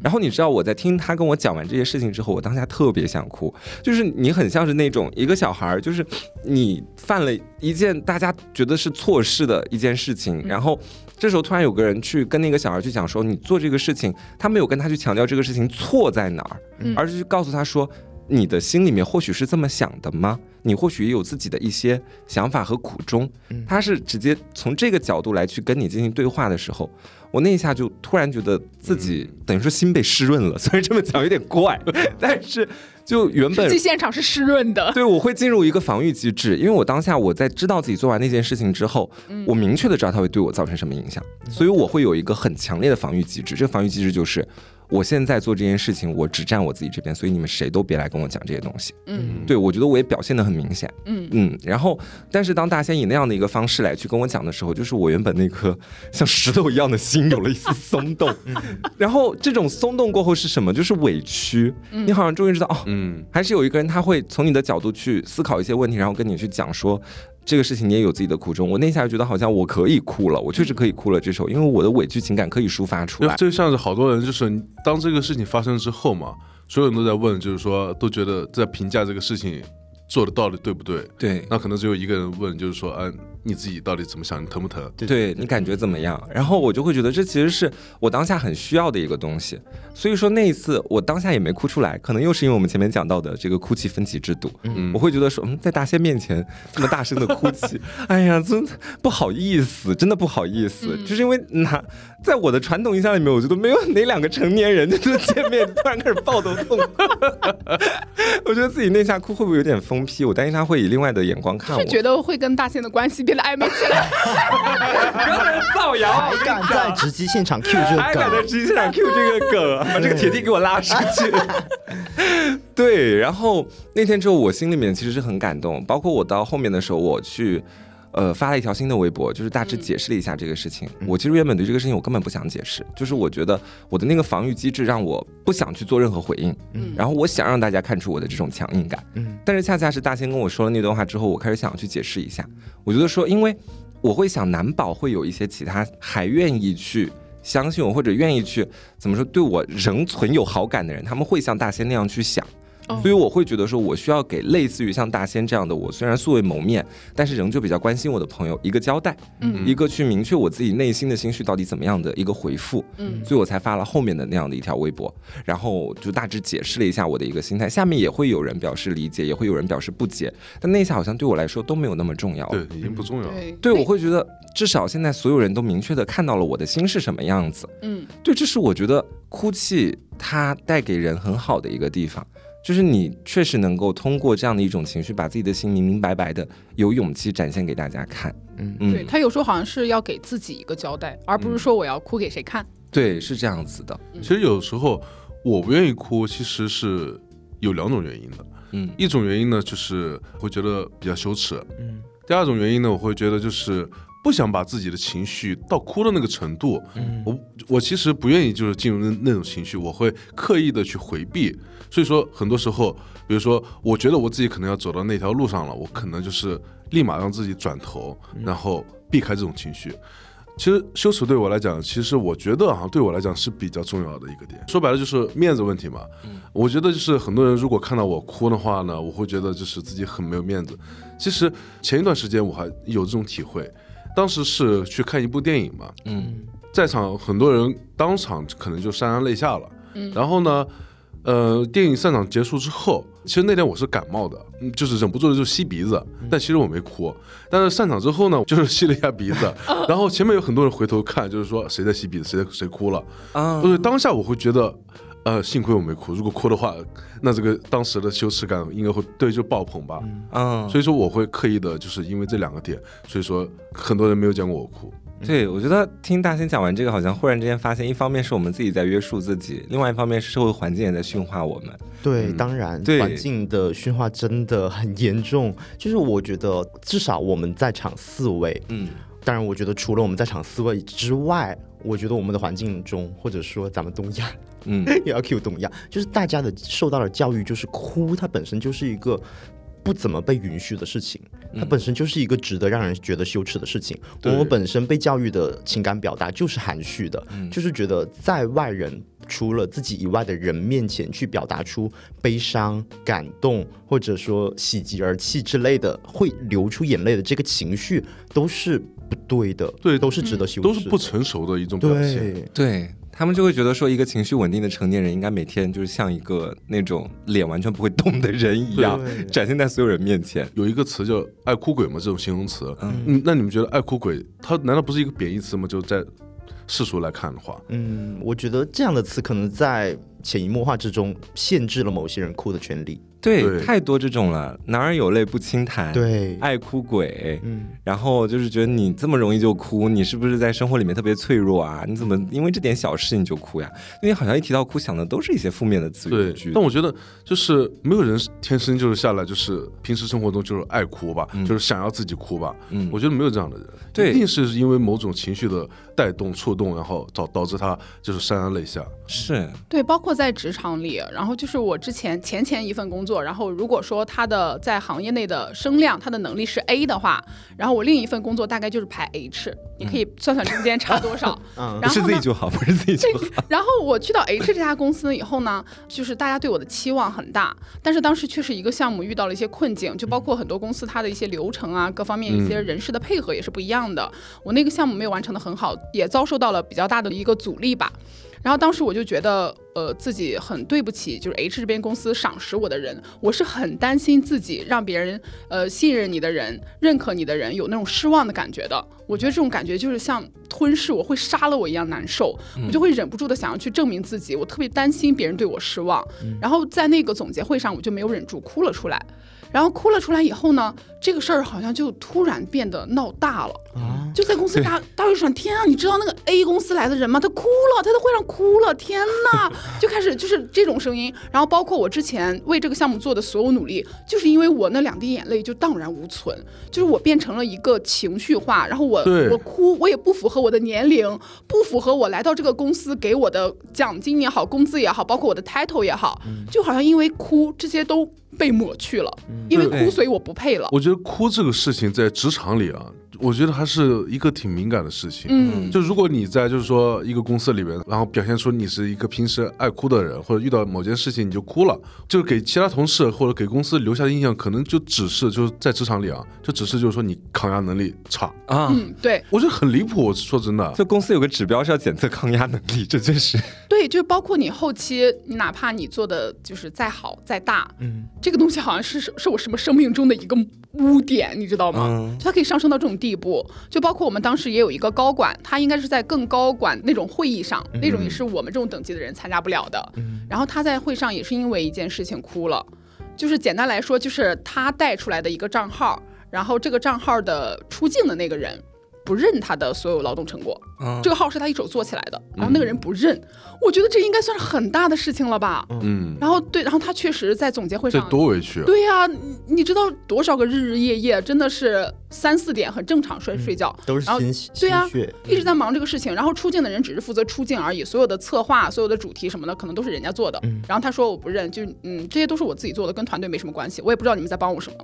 Speaker 1: 然后你知道我在听他跟我讲完这些事情之后，我当下特别想哭，就是你很像是那种一个小孩儿，就是你犯了一件大家觉得是错事的一件事情，然后这时候突然有个人去跟那个小孩去讲说，你做这个事情，他没有跟他去强调这个事情错在哪儿，而是去告诉他说。你的心里面或许是这么想的吗？你或许也有自己的一些想法和苦衷。他是直接从这个角度来去跟你进行对话的时候，我那一下就突然觉得自己等于说心被湿润了。(laughs) 虽然这么讲有点怪，(laughs) 但是就原本
Speaker 3: 实际现场是湿润的。
Speaker 1: 对，我会进入一个防御机制，因为我当下我在知道自己做完那件事情之后，我明确的知道它会对我造成什么影响，所以我会有一个很强烈的防御机制。这个防御机制就是。我现在做这件事情，我只站我自己这边，所以你们谁都别来跟我讲这些东西。
Speaker 3: 嗯，
Speaker 1: 对我觉得我也表现的很明显。
Speaker 3: 嗯
Speaker 1: 嗯，然后，但是当大仙以那样的一个方式来去跟我讲的时候，就是我原本那颗 (laughs) 像石头一样的心有了一丝松动。(laughs) 然后这种松动过后是什么？就是委屈。你好像终于知道哦，
Speaker 2: 嗯，
Speaker 1: 还是有一个人他会从你的角度去思考一些问题，然后跟你去讲说。这个事情你也有自己的苦衷，我那下觉得好像我可以哭了，我确实可以哭了这首，因为我的委屈情感可以抒发出来。
Speaker 2: 就像是好多人，就是当这个事情发生之后嘛，所有人都在问，就是说都觉得在评价这个事情做的到底对不对？
Speaker 1: 对，
Speaker 2: 那可能只有一个人问，就是说，啊，你自己到底怎么想？你疼不疼？
Speaker 1: 对你感觉怎么样？然后我就会觉得这其实是我当下很需要的一个东西。所以说那一次我当下也没哭出来，可能又是因为我们前面讲到的这个哭泣分级制度。
Speaker 2: 嗯
Speaker 1: 我会觉得说，嗯，在大仙面前这么大声的哭泣，(laughs) 哎呀，真不好意思，真的不好意思，就是因为那在我的传统印象里面，我觉得没有哪两个成年人就是见面突然开始抱头痛哭。我觉得自己那下哭会不会有点疯批？我担心他会以另外的眼光看我。
Speaker 3: 是 (laughs) 觉得会跟大仙的关系变得暧昧起来。
Speaker 1: 不要在那造谣，
Speaker 4: 还敢在直击现场 Q 这个 (laughs)
Speaker 1: 还敢在，直击现场 Q 这个梗，把这个铁弟给我拉出去。(laughs) 对，然后那天之后，我心里面其实是很感动，包括我到后面的时候，我去。呃，发了一条新的微博，就是大致解释了一下这个事情。我其实原本对这个事情我根本不想解释，就是我觉得我的那个防御机制让我不想去做任何回应，
Speaker 3: 嗯
Speaker 1: 然后我想让大家看出我的这种强硬感，
Speaker 4: 嗯
Speaker 1: 但是恰恰是大仙跟我说了那段话之后，我开始想要去解释一下。我觉得说，因为我会想，难保会有一些其他还愿意去相信我，或者愿意去怎么说对我仍存有好感的人，他们会像大仙那样去想。
Speaker 3: 哦
Speaker 1: 所以我会觉得说，我需要给类似于像大仙这样的我，虽然素未谋面，但是仍旧比较关心我的朋友一个交代，
Speaker 3: 嗯
Speaker 1: 一个去明确我自己内心的心绪到底怎么样的一个回复。
Speaker 3: 嗯
Speaker 1: 所以我才发了后面的那样的一条微博，然后就大致解释了一下我的一个心态。下面也会有人表示理解，也会有人表示不解，但那一下好像对我来说都没有那么重要。
Speaker 2: 对，已经不重要了。
Speaker 3: 对
Speaker 1: 对，我会觉得至少现在所有人都明确的看到了我的心是什么样子。
Speaker 3: 嗯
Speaker 1: 对，这是我觉得哭泣它带给人很好的一个地方，就是你确实能够通过这样的一种情绪，把自己的心明明白白的有勇气展现给大家看。
Speaker 4: 嗯
Speaker 1: 嗯，
Speaker 3: 对他有时候好像是要给自己一个交代，而不是说我要哭给谁看。
Speaker 1: 对，是这样子的。
Speaker 2: 其实有时候我不愿意哭，其实是有两种原因的。
Speaker 1: 嗯
Speaker 2: 一种原因呢，就是会觉得比较羞耻。
Speaker 4: 嗯
Speaker 2: 第二种原因呢，我会觉得就是不想把自己的情绪到哭的那个程度。
Speaker 4: 嗯
Speaker 2: 我我其实不愿意就是进入那那种情绪，我会刻意的去回避。所以说，很多时候，比如说，我觉得我自己可能要走到那条路上了，我可能就是立马让自己转头，然后避开这种情绪。其实羞耻对我来讲，其实我觉得啊，对我来讲是比较重要的一个点。说白了就是面子问题嘛。嗯我觉得就是很多人如果看到我哭的话呢，我会觉得就是自己很没有面子。其实前一段时间我还有这种体会，当时是去看一部电影嘛，
Speaker 1: 嗯
Speaker 2: 在场很多人当场可能就潸然泪下了。
Speaker 3: 嗯
Speaker 2: 然后呢，呃，电影散场结束之后，其实那天我是感冒的，嗯就是忍不住的就吸鼻子，但其实我没哭。但是散场之后呢，(laughs) 就是吸了一下鼻子，然后前面有很多人回头看，就是说谁在吸鼻子，谁在谁哭了。
Speaker 1: 啊
Speaker 2: 所以当下我会觉得。呃，幸亏我没哭，如果哭的话，那这个当时的羞耻感应该会对就爆棚吧。
Speaker 1: 嗯，
Speaker 2: 所以说我会刻意的，就是因为这两个点，所以说很多人没有见过我哭。
Speaker 1: 对，我觉得听大仙讲完这个，好像忽然之间发现，一方面是我们自己在约束自己，另外一方面是社会环境也在驯化我们。
Speaker 4: 对，
Speaker 2: 嗯
Speaker 4: 当然，环境的驯化真的很严重。就是我觉得，至少我们在场四位，
Speaker 1: 嗯
Speaker 4: 当然，我觉得除了我们在场四位之外，我觉得我们的环境中，或者说咱们东亚
Speaker 1: 嗯，(laughs)
Speaker 4: 也要 Q 东亚，就是大家的受到的教育，就是哭，它本身就是一个。不怎么被允许的事情，它本身就是一个值得让人觉得羞耻的事情。我们本身被教育的情感表达就是含蓄的，就是觉得在外人除了自己以外的人面前去表达出悲伤、感动，或者说喜极而泣之类的，会流出眼泪的这个情绪，都是不对的，
Speaker 2: 对
Speaker 4: 都是值得羞耻，
Speaker 2: 都是不成熟的一种表现。
Speaker 4: 对。
Speaker 1: 对他们就会觉得说，一个情绪稳定的成年人应该每天就是像一个那种脸完全不会动的人一样，展现在所有人面前。
Speaker 2: 有一个词叫“爱哭鬼”嘛，这种形容词。
Speaker 1: 嗯
Speaker 2: 嗯，那你们觉得“爱哭鬼”它难道不是一个贬义词吗？就在世俗来看的话，
Speaker 4: 嗯，我觉得这样的词可能在潜移默化之中限制了某些人哭的权利。
Speaker 1: 对，
Speaker 2: 对
Speaker 1: 太多这种了，男儿有泪不轻弹，，
Speaker 4: 对，
Speaker 1: 爱哭鬼。
Speaker 4: 嗯，
Speaker 1: 然后就是觉得你这么容易就哭，你是不是在生活里面特别脆弱啊？你怎么因为这点小事你就哭呀？因为好像一提到哭，想的都是一些负面的词
Speaker 2: 对
Speaker 1: 语对。
Speaker 2: 但我觉得就是没有人天生就是下来就是平时生活中就是爱哭吧，
Speaker 1: 嗯
Speaker 2: 就是想要自己哭吧。
Speaker 1: 嗯
Speaker 2: 我觉得没有这样的人，
Speaker 1: 对
Speaker 2: 一定是因为某种情绪的带动、触动，然后导导致他就是潸然泪下。
Speaker 1: 是，
Speaker 3: 对，包括在职场里，然后就是我之前前前一份工作，然后如果说他的在行业内的声量，他的能力是 A 的话，然后我另一份工作大概就是排 H，你可以算算中间差多少。(laughs)
Speaker 4: 嗯
Speaker 1: 不是
Speaker 3: 然后呢，
Speaker 1: 自己就好，不是自己就好。
Speaker 3: 然后我去到 H 这家公司以后呢，就是大家对我的期望很大，但是当时确实一个项目遇到了一些困境，就包括很多公司它的一些流程啊，各方面一些人事的配合也是不一样的。我那个项目没有完成的很好，也遭受到了比较大的一个阻力吧。然后当时我就觉得，呃，自己很对不起，就是 H 这边公司赏识我的人，我是很担心自己让别人呃信任你的人、认可你的人有那种失望的感觉的。我觉得这种感觉就是像吞噬我会杀了我一样难受，我就会忍不住的想要去证明自己，我特别担心别人对我失望。然后在那个总结会上，我就没有忍住哭了出来。然后哭了出来以后呢，这个事儿好像就突然变得闹大了。
Speaker 4: 啊，
Speaker 3: 就在公司大 (laughs) 大会上，天啊，你知道那个 A 公司来的人吗？他哭了，他在会上哭了，天呐，(laughs) 就开始就是这种声音。然后包括我之前为这个项目做的所有努力，就是因为我那两滴眼泪就荡然无存，就是我变成了一个情绪化，然后我我哭，我也不符合我的年龄，不符合我来到这个公司给我的奖金也好，工资也好，包括我的 title 也好，就好像因为哭这些都被抹去了，因为
Speaker 1: 对
Speaker 3: 哭所以我不配了。
Speaker 2: 我觉得哭这个事情在职场里啊，我觉得还是一个挺敏感的事情。
Speaker 3: 嗯，
Speaker 2: 就如果你在就是说一个公司里边，然后表现出你是一个平时爱哭的人，或者遇到某件事情你就哭了，就是给其他同事或者给公司留下的印象，可能就只是就是在职场里啊，就只是就是说你抗压能力差，
Speaker 1: 啊。
Speaker 3: 嗯，对，
Speaker 2: 我觉得很离谱。我说真的，
Speaker 1: 这公司有个指标是要检测抗压能力，这真是
Speaker 3: 对，就包括你后期，你哪怕你做的就是再好再大，
Speaker 4: 嗯，
Speaker 3: 这个东西好像是是我什么生命中的一个污点，你知道吗？
Speaker 1: 嗯
Speaker 3: 就它可以上升到这种地步。就包括我们当时也有一个高管，他应该是在更高管那种会议上，那种也是我们这种等级的人参加不了的。然后他在会上也是因为一件事情哭了，就是简单来说，就是他带出来的一个账号，然后这个账号的出镜的那个人。不认他的所有劳动成果，
Speaker 1: 嗯
Speaker 3: 这个号是他一手做起来的，然后那个人不认，我觉得这应该算是很大的事情了吧。
Speaker 2: 嗯，
Speaker 3: 然后对，然后他确实在总结会
Speaker 2: 这
Speaker 3: 上，
Speaker 2: 多委屈啊！
Speaker 3: 对呀、你你知道多少个日日夜夜真的是三四点很正常睡睡觉，然后
Speaker 4: 都是心血
Speaker 3: 对啊。一直在忙这个事情，然后出镜的人只是负责出镜而已，所有的策划、所有的主题什么的，可能都是人家做的。然后他说我不认，就嗯，这些都是我自己做的，跟团队没什么关系，我也不知道你们在帮我什么。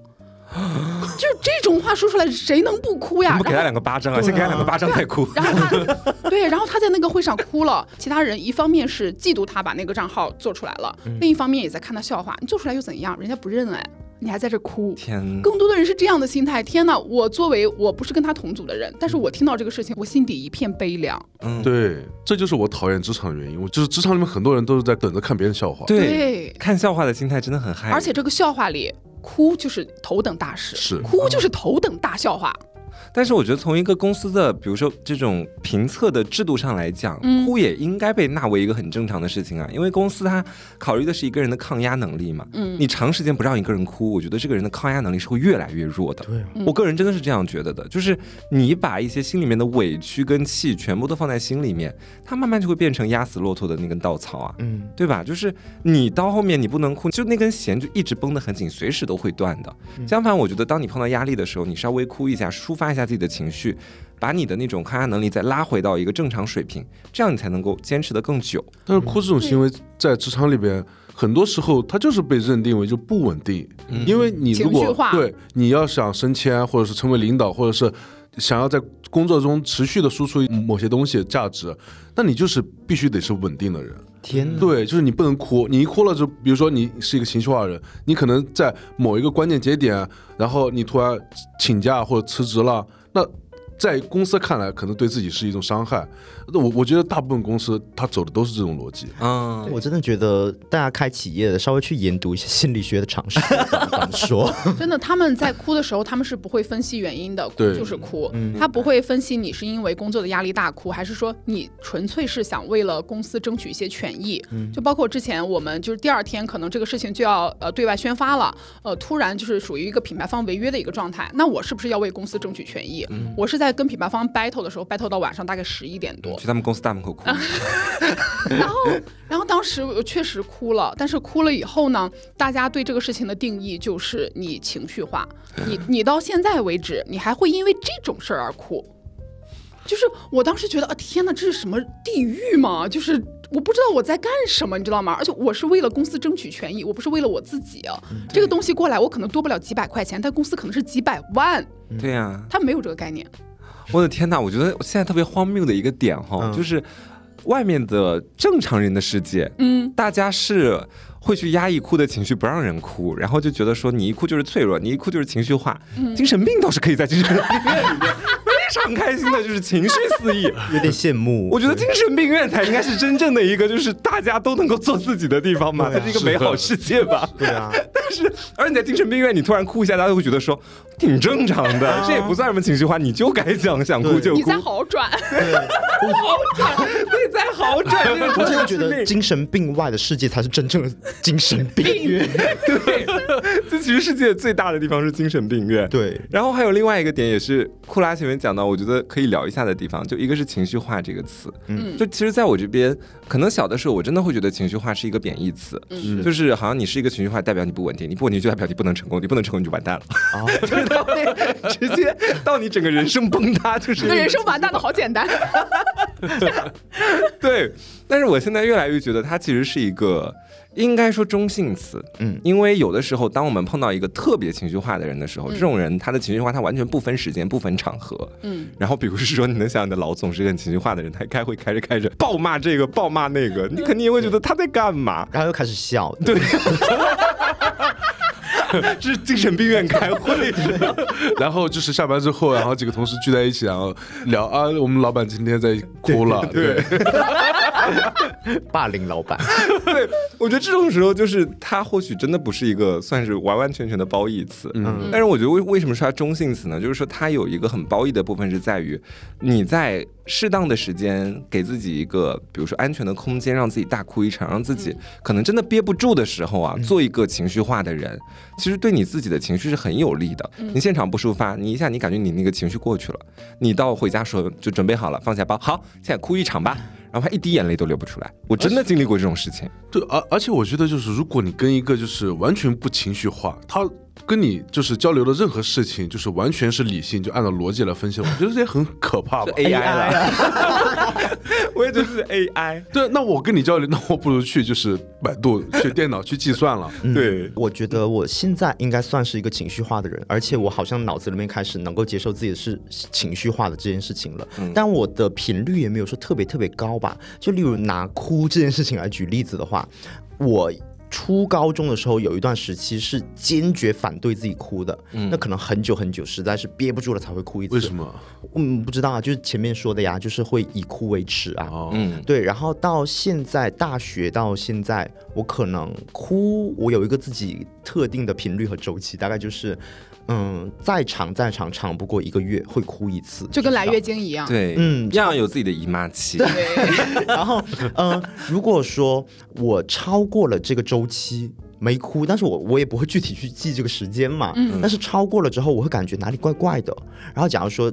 Speaker 3: (laughs) 就这种话说出来，谁能不哭呀？
Speaker 1: 我们给他两个巴掌啊，先给他两个巴掌再哭。
Speaker 3: 然后他，对，然后他在那个会上哭了。其他人一方面是嫉妒他把那个账号做出来了，另一方面也在看他笑话。你做出来又怎样？人家不认哎，你还在这哭。
Speaker 1: 天，
Speaker 3: 更多的人是这样的心态。天哪！我作为我不是跟他同组的人，但是我听到这个事情，我心底一片悲凉。
Speaker 1: 嗯，
Speaker 2: 对，这就是我讨厌职场的原因。我就是职场里面很多人都是在等着看别人笑话。
Speaker 1: 对，
Speaker 3: 对
Speaker 1: 看笑话的心态真的很害人。
Speaker 3: 而且这个笑话里，哭就是头等大事，
Speaker 2: 是
Speaker 3: 哭就是头等大笑话。
Speaker 1: 但是我觉得从一个公司的，比如说这种评测的制度上来讲，
Speaker 3: 嗯
Speaker 1: 哭也应该被纳为一个很正常的事情啊，因为公司它考虑的是一个人的抗压能力嘛。
Speaker 3: 嗯
Speaker 1: 你长时间不让一个人哭，我觉得这个人的抗压能力是会越来越弱的。
Speaker 4: 对
Speaker 1: 我个人真的是这样觉得的，就是你把一些心里面的委屈跟气全部都放在心里面，它慢慢就会变成压死骆驼的那根稻草啊。
Speaker 4: 嗯，
Speaker 1: 对吧？就是你到后面你不能哭，就那根弦就一直绷得很紧，随时都会断的。相反，我觉得当你碰到压力的时候，你稍微哭一下，抒发一下自己的情绪，把你的那种抗压能力再拉回到一个正常水平，这样你才能够坚持的更久。
Speaker 2: 但是哭这种行为在职场里边，很多时候它就是被认定为就不稳定，因为你如果对你要想升迁，或者是成为领导，或者是想要在工作中持续的输出某些东西价值，那你就是必须得是稳定的人。
Speaker 4: 天呐，
Speaker 2: 对，就是你不能哭，你一哭了就，比如说你是一个情绪化的人，你可能在某一个关键节点，然后你突然请假或者辞职了，那在公司看来可能对自己是一种伤害。那我我觉得大部分公司它走的都是这种逻辑。
Speaker 1: 嗯，
Speaker 4: 我真的觉得大家开企业的稍微去研读一些心理学的常识，(laughs) 怎么说？(laughs)
Speaker 3: 真的，他们在哭的时候，他们是不会分析原因的，哭
Speaker 2: 对
Speaker 3: 就是哭，他不会分析你是因为工作的压力大哭，还是说你纯粹是想为了公司争取一些权益。就包括之前我们就是第二天可能这个事情就要呃对外宣发了，呃突然就是属于一个品牌方违约的一个状态，那我是不是要为公司争取权益？我是在跟品牌方 battle 的时候 battle 到晚上大概十一点多，
Speaker 1: 去他们公司大门口哭。(laughs)
Speaker 3: 然后，然后当时我确实哭了，但是哭了以后呢，大家对这个事情的定义就是你情绪化，你 (laughs) 你到现在为止，你还会因为这种事儿而哭。就是我当时觉得啊，天哪，这是什么地狱吗？就是我不知道我在干什么，你知道吗？而且我是为了公司争取权益，我不是为了我自己啊。这个东西过来，我可能多不了几百块钱，但公司可能是几百万，
Speaker 1: 对呀、
Speaker 3: 他没有这个概念。(laughs)
Speaker 1: 我的天呐，我觉得现在特别荒谬的一个点哈，
Speaker 4: 嗯。
Speaker 1: 就是外面的正常人的世界，
Speaker 3: 嗯，
Speaker 1: 大家是会去压抑哭的情绪，不让人哭，然后就觉得说你一哭就是脆弱，你一哭就是情绪化。精神病倒是可以在精神病院里面。非 (laughs) 常开心的，就是情绪肆意。(laughs)
Speaker 4: 有点羡慕。
Speaker 1: 我觉得精神病院才应该是真正的一个，就是大家都能够做自己的地方嘛，它是一个美好世界吧。
Speaker 4: 对啊，
Speaker 1: 但是，而你在精神病院，你突然哭一下，大家都会觉得说挺正常的，这也不算什么情绪化，你就该讲，想哭就哭。
Speaker 3: 你在好转，
Speaker 1: 对，在好转这个
Speaker 4: 我真的觉得精神病外的世界才是真正的精神病院。(laughs)
Speaker 1: 对，这其实世界最大的地方是精神病院。
Speaker 4: 对，
Speaker 1: 然后还有另外一个点，也是库拉前面讲到，我觉得可以聊一下的地方，就一个是情绪化这个词。
Speaker 3: 嗯。
Speaker 1: 就其实在我这边，可能小的时候我真的会觉得情绪化是一个贬义词，
Speaker 3: 嗯。
Speaker 1: 就是好像你是一个情绪化，代表你不稳定，你不稳定就代表你不能成功，你不能成功你就完蛋了，
Speaker 4: 哦，(laughs)
Speaker 1: 就是它会直接到你整个人生崩塌，就是
Speaker 3: 你的人生完蛋的好简单。(laughs)
Speaker 1: 对，但是我现在越来越觉得它其实是一个应该说中性词，
Speaker 4: 嗯
Speaker 1: 因为有的时候当我们碰到一个特别情绪化的人的时候，这种人他的情绪化他完全不分时间、不分场合。
Speaker 3: 嗯，
Speaker 1: 然后比如说你能想你的老总是个很情绪化的人，他开会开着开着暴骂这个暴骂那个，你肯定也会觉得他在干嘛？
Speaker 4: 然后又开始笑。
Speaker 1: 对。(laughs) (laughs) 这是精神病院开会。(laughs)
Speaker 2: 然后就是下班之后，然后几个同事聚在一起，然后聊啊，我们老板今天在哭了，(laughs) 对，
Speaker 4: 霸凌老板，
Speaker 1: 对，我觉得这种时候就是他或许真的不是一个算是完完全全的褒义词，
Speaker 2: 嗯。
Speaker 1: 但是我觉得为为什么说它中性词呢？就是说它有一个很褒义的部分是在于你在适当的时间给自己一个，比如说安全的空间，让自己大哭一场，让自己可能真的憋不住的时候啊，做一个情绪化的人，其实对你自己的情绪是很有利的。你现场不抒发，你一下你感觉你那个情绪过去了，你到回家说就准备好了，放下包，好，现在哭一场吧。然后他一滴眼泪都流不出来，我真的经历过这种事情。
Speaker 2: 对，而而且我觉得就是，如果你跟一个就是完全不情绪化，他跟你就是交流的任何事情，就是完全是理性，就按照逻辑来分析，我觉得 (laughs) 这也很可怕吧。
Speaker 1: AI 了，(laughs) 我也觉得是 AI。
Speaker 2: 对，那我跟你交流，那我不如去就是百度、去电脑去计算了。(laughs)
Speaker 1: 对，
Speaker 4: 我觉得我现在应该算是一个情绪化的人，而且我好像脑子里面开始能够接受自己是情绪化的这件事情了。但我的频率也没有说特别特别高吧。就例如拿哭这件事情来举例子的话，我。初高中的时候，有一段时期是坚决反对自己哭的，嗯那可能很久很久，实在是憋不住了才会哭一次。
Speaker 2: 为什？么？
Speaker 4: 嗯，不知道啊，就是前面说的呀，就是会以哭为耻啊。
Speaker 2: 哦，
Speaker 1: 嗯，
Speaker 4: 对，然后到现在大学到现在，我可能哭，我有一个自己特定的频率和周期，大概就是，嗯，再长再长，长不过一个月会哭一次，
Speaker 3: 就跟来月
Speaker 4: 经。
Speaker 3: 一样。
Speaker 1: 对，
Speaker 4: 嗯
Speaker 1: 要有自己的姨妈期。
Speaker 3: 对，(laughs)
Speaker 4: 然后，嗯，如果说我超过了这个周期。没哭，但是我我也不会具体去记这个时间嘛。
Speaker 3: 嗯
Speaker 4: 但是超过了之后，我会感觉哪里怪怪的。然后假如说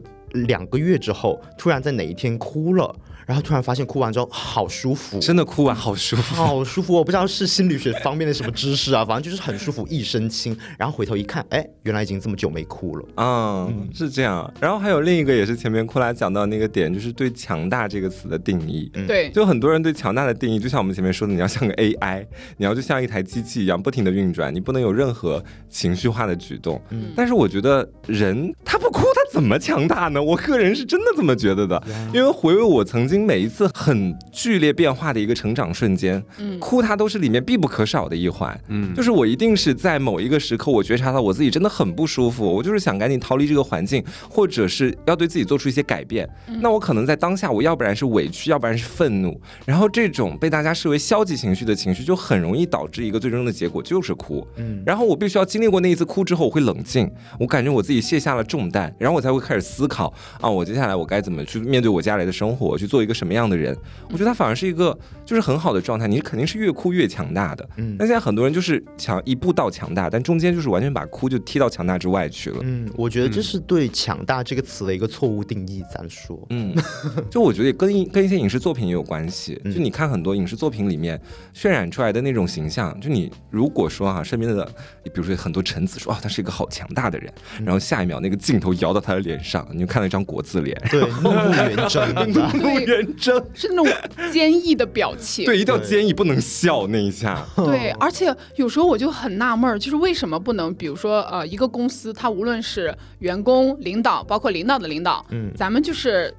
Speaker 4: 两个月之后，突然在哪一天哭了，然后突然发现哭完之后好舒服，
Speaker 1: 真的哭完好舒服。
Speaker 4: 好舒服，我不知道是心理学方面的什么知识啊，反正就是很舒服，一身轻。然后回头一看，哎，原来已经这么久没哭了。
Speaker 1: 嗯，是这样。然后还有另一个也是前面库拉讲到那个点，就是对“强大”这个词的定义。
Speaker 3: 对，
Speaker 1: 就很多人对强大的定义，就像我们前面说的，你要像个 AI，你要就像一台机器一样不停的运转，你不能有任何情绪化的举动。嗯但是我觉得人他不哭，他怎么强大呢？我个人是真的这么觉得的，因为回味我曾经每一次很剧烈变化的一个成长瞬间，
Speaker 3: 嗯
Speaker 1: 哭它都是里面必不可少的一环。
Speaker 2: 嗯，
Speaker 1: 就是我一定是在某一个时刻，我觉察到我自己真的很不舒服，我就是想赶紧逃离这个环境，或者是要对自己做出一些改变。那我可能在当下，我要不然是委屈，要不然是愤怒，然后这种被大家视为消极情绪的情绪，就很容易导致一个最终的结果就是哭。
Speaker 4: 嗯，
Speaker 1: 然后我必须要经历过那一次哭之后，我会冷静，我感觉我自己卸下了重担，然后我才会开始思考啊，我接下来我该怎么去面对我接下来的生活，去做一个什么样的人。我觉得他反而是一个就是很好的状态，你肯定是越哭越强大的。
Speaker 4: 嗯
Speaker 1: 但现在很多人就是强一步到强大，但中间就是完全把哭就踢到强大之外去了。
Speaker 4: 嗯，我觉得这是对“强大”这个词的一个错误定义。咱说，
Speaker 1: 嗯，就我觉得也跟一 (laughs) 跟一些影视作品也有关系。
Speaker 4: 嗯
Speaker 1: 就你看很多影视作品里面渲染出来的那种形象，就你如果说哈、身边的，比如说很多臣子说哦他是一个好强大的人，然后下一秒那个镜头摇到他的脸上，你就看到一张国字脸，
Speaker 4: 对，(laughs) 怒目圆睁怒
Speaker 1: 目圆睁。
Speaker 3: 是那种坚毅的表情。
Speaker 1: 对，一定要坚毅，不能笑那一下。
Speaker 3: 对，而且有时候我就很纳闷儿，就是为什么不能，比如说呃，一个公司它无论是员工、领导，包括领导的领导，
Speaker 4: 嗯
Speaker 3: 咱们就是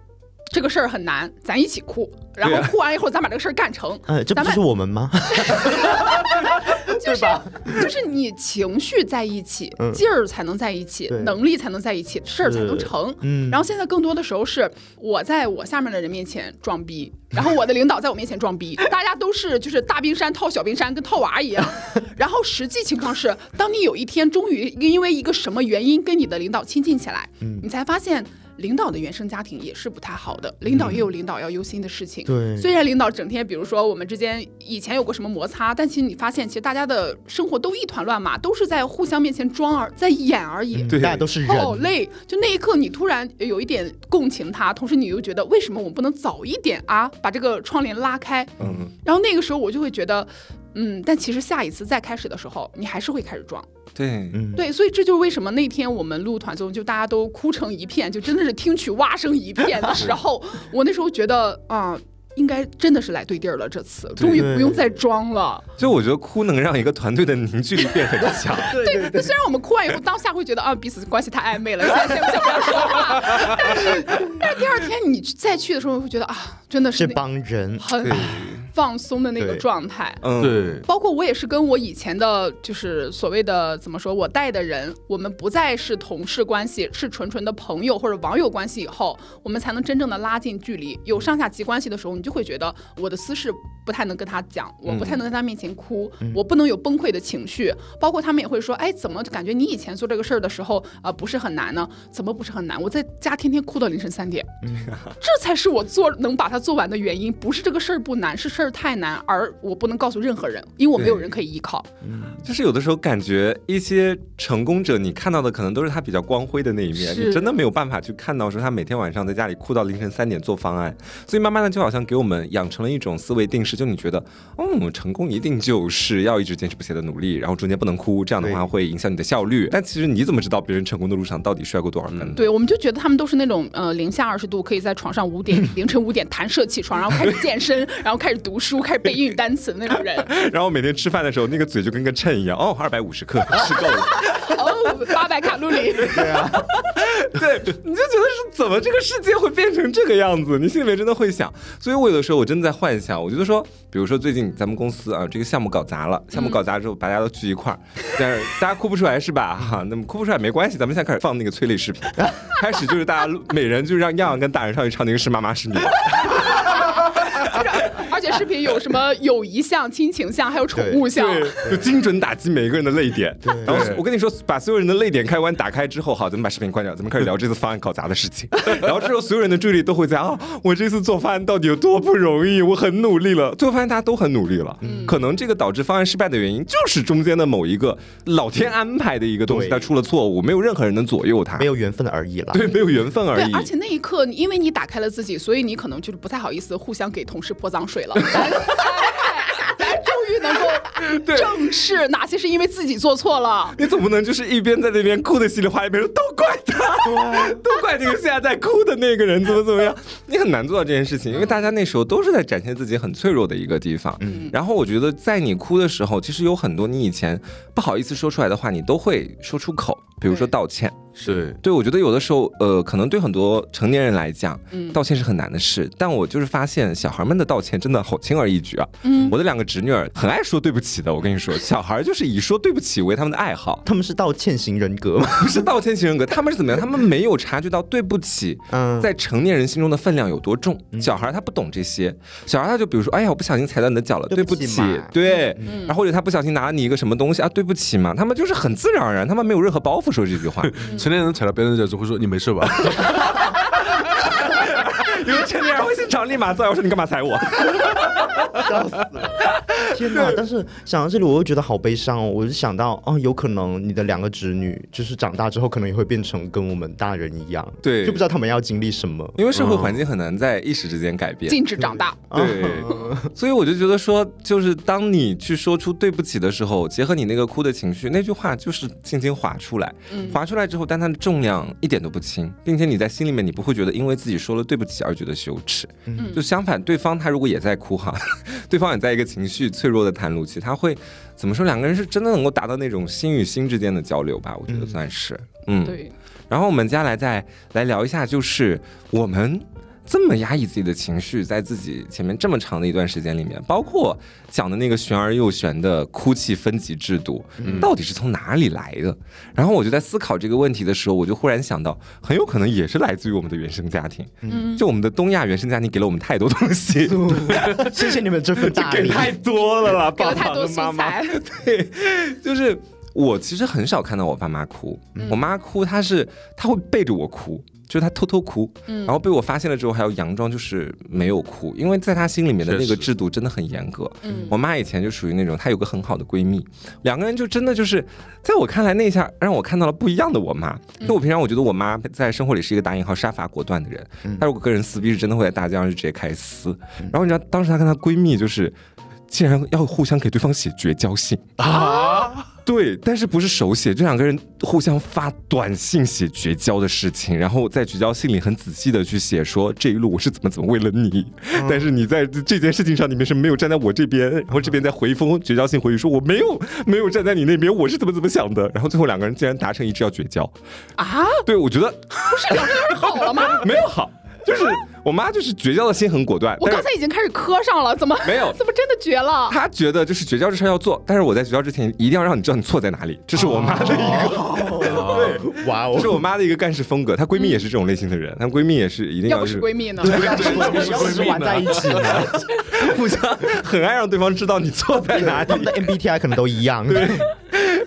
Speaker 3: 这个事儿很难，咱一起哭，然后哭完以后，咱把这个事儿干成。
Speaker 4: 呃，这不就是我们吗？(laughs)
Speaker 3: 就是就是你情绪在一起，
Speaker 4: 嗯
Speaker 3: 劲儿才能在一起，能力才能在一起，事儿才能成。
Speaker 4: 嗯
Speaker 3: 然后现在更多的时候是我在我下面的人面前装逼，然后我的领导在我面前装逼，(laughs) 大家都是就是大冰山套小冰山，跟套娃一样。(laughs) 然后实际情况是，当你有一天终于因为一个什么原因跟你的领导亲近起来，
Speaker 4: 嗯
Speaker 3: 你才发现。领导的原生家庭也是不太好的，领导也有领导要忧心的事情。
Speaker 4: 对
Speaker 3: 虽然领导整天，比如说我们之间以前有过什么摩擦，但其实你发现，其实大家的生活都一团乱麻，都是在互相面前装而在演而已。
Speaker 4: 嗯
Speaker 1: 对
Speaker 4: 大家都是人，
Speaker 3: 好累，就那一刻，你突然有一点共情他，同时你又觉得为什么我们不能早一点啊，把这个窗帘拉开？
Speaker 1: 嗯，
Speaker 3: 然后那个时候我就会觉得，嗯，但其实下一次再开始的时候，你还是会开始装。
Speaker 1: 对，
Speaker 4: 嗯，
Speaker 3: 对，所以这就是为什么那天我们录团综，就大家都哭成一片，就真的是听曲蛙声一片的时候，(laughs) 我那时候觉得啊。应该真的是来对地儿了，这次终于不用再装了。
Speaker 1: 就我觉得哭能让一个团队的凝聚力变很强。(laughs)
Speaker 4: 对对对，
Speaker 3: 虽然我们哭完以后，当下会觉得啊彼此关系太暧昧了，现在先先不要说话。但是但是第二天你再去的时候，会觉得啊，真的是
Speaker 4: 这帮人，
Speaker 3: 很
Speaker 1: 对
Speaker 3: 放松的那个状态。
Speaker 1: 嗯，
Speaker 2: 对，
Speaker 3: 包括我也是跟我以前的，就是所谓的怎么说，我带的人，我们不再是同事关系，是纯纯的朋友或者网友关系以后，我们才能真正的拉近距离。有上下级关系的时候，你就会觉得我的私事不太能跟他讲，我不太能在他面前哭，我不能有崩溃的情绪。包括他们也会说，哎，怎么感觉你以前做这个事儿的时候啊、呃不是很难呢？怎么不是很难？我在家天天哭到凌晨三点，这才是我做能把它做完的原因，不是这个事儿不难，是事儿太难，而我不能告诉任何人，因为我没有人可以依靠。
Speaker 1: 嗯就是有的时候感觉一些成功者，你看到的可能都是他比较光辉的那一面，你真的没有办法去看到说他每天晚上在家里哭到凌晨三点做方案，所以慢慢的就好像给我们养成了一种思维定式，就你觉得，嗯，成功一定就是要一直坚持不懈的努力，然后中间不能哭，这样的话会影响你的效率。但其实你怎么知道别人成功的路上到底摔过多少跟？
Speaker 3: 对，我们就觉得他们都是那种呃零下二十度可以在床上五点凌晨五点弹射起床，然后开始健身，然后开始读书，开始背英语单词的那种人。(laughs)
Speaker 1: 然后每天吃饭的时候，那个嘴就跟个秤一样，哦，二百五十克 (laughs) 吃够了。
Speaker 3: 哦，八百卡路里。
Speaker 4: 对啊，
Speaker 1: 对，你就觉得是怎么这个世界会变成这个样子？你心里面真的会想。所以我有的时候我真的在幻想，我觉得说，比如说最近咱们公司啊，这个项目搞砸了，项目搞砸之后，大家都聚一块儿，但是大家哭不出来是吧？哈，那么哭不出来没关系，咱们现在开始放那个催泪视频，(laughs) 开始就是大家每人就让样样跟大人上去唱那个是妈妈是你。(laughs)
Speaker 3: 而且视频有什么友谊像、亲情像，还有宠物像。
Speaker 1: 对，就精准打击每一个人的泪点。然后我跟你说，把所有人的泪点开关打开之后，好，咱们把视频关掉，咱们开始聊这次方案搞砸的事情。然后之后，所有人的注意力都会在啊，我这次做方案到底有多不容易，我很努力了。最后发现大家都很努力了，可能这个导致方案失败的原因就是中间的某一个老天安排的一个东西，它出了错误，没有任何人能左右它
Speaker 4: 没。有缘分而已了。
Speaker 1: 对，没有缘分而，已。
Speaker 3: 而且那一刻，因为你打开了自己，所以你可能就是不太好意思互相给同事泼脏水了。(laughs) 咱咱终于能够正视哪些是因为自己做错了。
Speaker 1: 你总不能就是一边在那边哭的稀里哗啦，一边说都怪他，都怪那个现在在哭的那个人怎么怎么样，你很难做到这件事情，因为大家那时候都是在展现自己很脆弱的一个地方。然后我觉得在你哭的时候，其实有很多你以前不好意思说出来的话，你都会说出口，比如说道歉。
Speaker 2: 是，
Speaker 1: 对，我觉得有的时候，呃，可能对很多成年人来讲，
Speaker 3: 嗯
Speaker 1: 道歉是很难的事。但我就是发现，小孩们的道歉真的好轻而易举啊。
Speaker 3: 嗯
Speaker 1: 我的两个侄女儿很爱说对不起的，我跟你说，(laughs) 小孩就是以说对不起为他们的爱好。
Speaker 4: 他们是道歉型人格吗？
Speaker 1: 不是道歉型人格，他们是怎么样？(laughs) 他们没有察觉到对不起
Speaker 4: 嗯，
Speaker 1: 在成年人心中的分量有多重。小孩他不懂这些，小孩他就比如说，哎呀，我不小心踩到你的脚了，对
Speaker 4: 对
Speaker 1: 不起对。然后或者他不小心拿了你一个什么东西啊，对不起嘛，他们就是很自然而然，他们没有任何包袱说这句话。(laughs)
Speaker 2: 成年人踩到别人的脚趾会说你没事吧？(laughs)
Speaker 1: 场立马造谣说你干嘛踩我？(laughs)
Speaker 4: 笑死了！天哪！但是想到这里，我又觉得好悲伤哦。我就想到，哦，有可能你的两个侄女，就是长大之后，可能也会变成跟我们大人一样，
Speaker 1: 对
Speaker 4: 就不知道他们要经历什么。
Speaker 1: 因为社会环境很难在一时之间改变。
Speaker 3: 禁止长大，
Speaker 1: 对，所以我就觉得说，就是当你去说出对不起的时候，结合你那个哭的情绪，那句话就是轻轻划出来，
Speaker 3: 嗯
Speaker 1: 划出来之后，但它的重量一点都不轻，并且你在心里面你不会觉得因为自己说了对不起而觉得羞耻，
Speaker 3: 嗯
Speaker 1: 就相反，对方他如果也在哭哈，(laughs) 对方也在一个情绪脆弱的袒露期，他会怎么说？两个人是真的能够达到那种心与心之间的交流吧？我觉得算是，嗯，
Speaker 3: 对，
Speaker 1: 然后我们接下来再来聊一下，就是我们这么压抑自己的情绪，在自己前面这么长的一段时间里面，包括讲的那个玄而又玄的哭泣分级制度，到底是从哪里来的？然后我就在思考这个问题的时候，我就忽然想到，很有可能也是来自于我们的原生家庭。
Speaker 3: 嗯，
Speaker 1: 就我们的东亚原生家庭给了我们太多东西，(laughs) (laughs)
Speaker 4: 谢谢你们这份大礼。
Speaker 1: 给太多了
Speaker 3: 了
Speaker 1: 爸爸
Speaker 3: 太多素
Speaker 1: 和妈妈。(laughs) 对，就是我其实很少看到我爸妈哭，我妈哭，她是她会背着我哭。就是她偷偷哭，然后被我发现了之后，还要佯装就是没有哭，因为在她心里面的那个制度真的很严格。
Speaker 3: 嗯
Speaker 1: 我妈以前就属于那种，她有个很好的闺蜜，两个人就真的就是，在我看来那一下让我看到了不一样的我妈。因为我平常我觉得我妈在生活里是一个打引号杀伐果断的人，她如果跟人撕逼是真的会在大街上就直接开撕。然后你知道当时她跟她闺蜜就是，竟然要互相给对方写绝交信啊。对，但是不是手写，就两个人互相发短信写绝交的事情，然后在绝交信里很仔细的去写说这一路我是怎么怎么为了你，但是你在这件事情上你们是没有站在我这边，然后这边再回一封绝交信回去说我没有没有站在你那边，我是怎么怎么想的，(laughs) 然后最后两个人竟然达成一致要绝交。
Speaker 3: 啊，
Speaker 1: 对，我觉得
Speaker 3: 不是两个人好了吗？(laughs)
Speaker 1: 没有好，就是我妈就是绝交的心很果断，
Speaker 3: 我刚才已经开始磕上了，怎么
Speaker 1: 没有 (laughs)
Speaker 3: 怎么真的绝了？
Speaker 1: 她觉得就是绝交这事儿要做，但是我在绝交之前一定要让你知道你错在哪里，这是我妈的一个，(laughs)
Speaker 4: 哇
Speaker 1: 这是我妈的一个干事风格。她闺蜜也是这种类型的人，她闺蜜也是一定
Speaker 3: 要不
Speaker 1: 是
Speaker 3: 是闺蜜呢？
Speaker 4: 对要玩在一起呢，
Speaker 1: 互相很爱让对方知道你错在哪里
Speaker 4: 他们。的 (laughs) MBTI 可能都一样。对，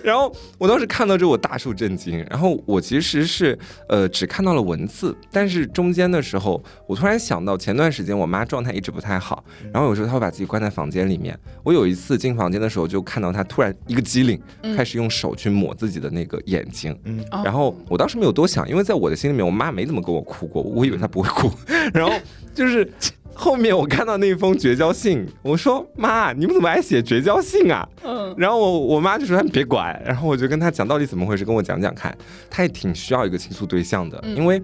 Speaker 1: 然后我当时看到这，我大受震惊。然后我其实是呃只看到了文字，但是中间的时候，我突然想到前段时间我妈状态一直不太好，然后有时候她会把自己关在房间里面。我有一次进房间的时候，就看到她突然一个机灵，开始用手去抹自己的那个眼睛。
Speaker 4: 嗯
Speaker 3: 哦
Speaker 1: 然后我当时没有多想，因为在我的心里面，我妈没怎么跟我哭过，我以为她不会哭。(laughs) 然后就是后面我看到那封绝交信，我说妈，你们怎么还写绝交信啊？
Speaker 3: 嗯，
Speaker 1: 然后我我妈就说你别管，然后我就跟她讲到底怎么回事，跟我讲讲看。她也挺需要一个倾诉对象的，
Speaker 3: 嗯
Speaker 1: 因为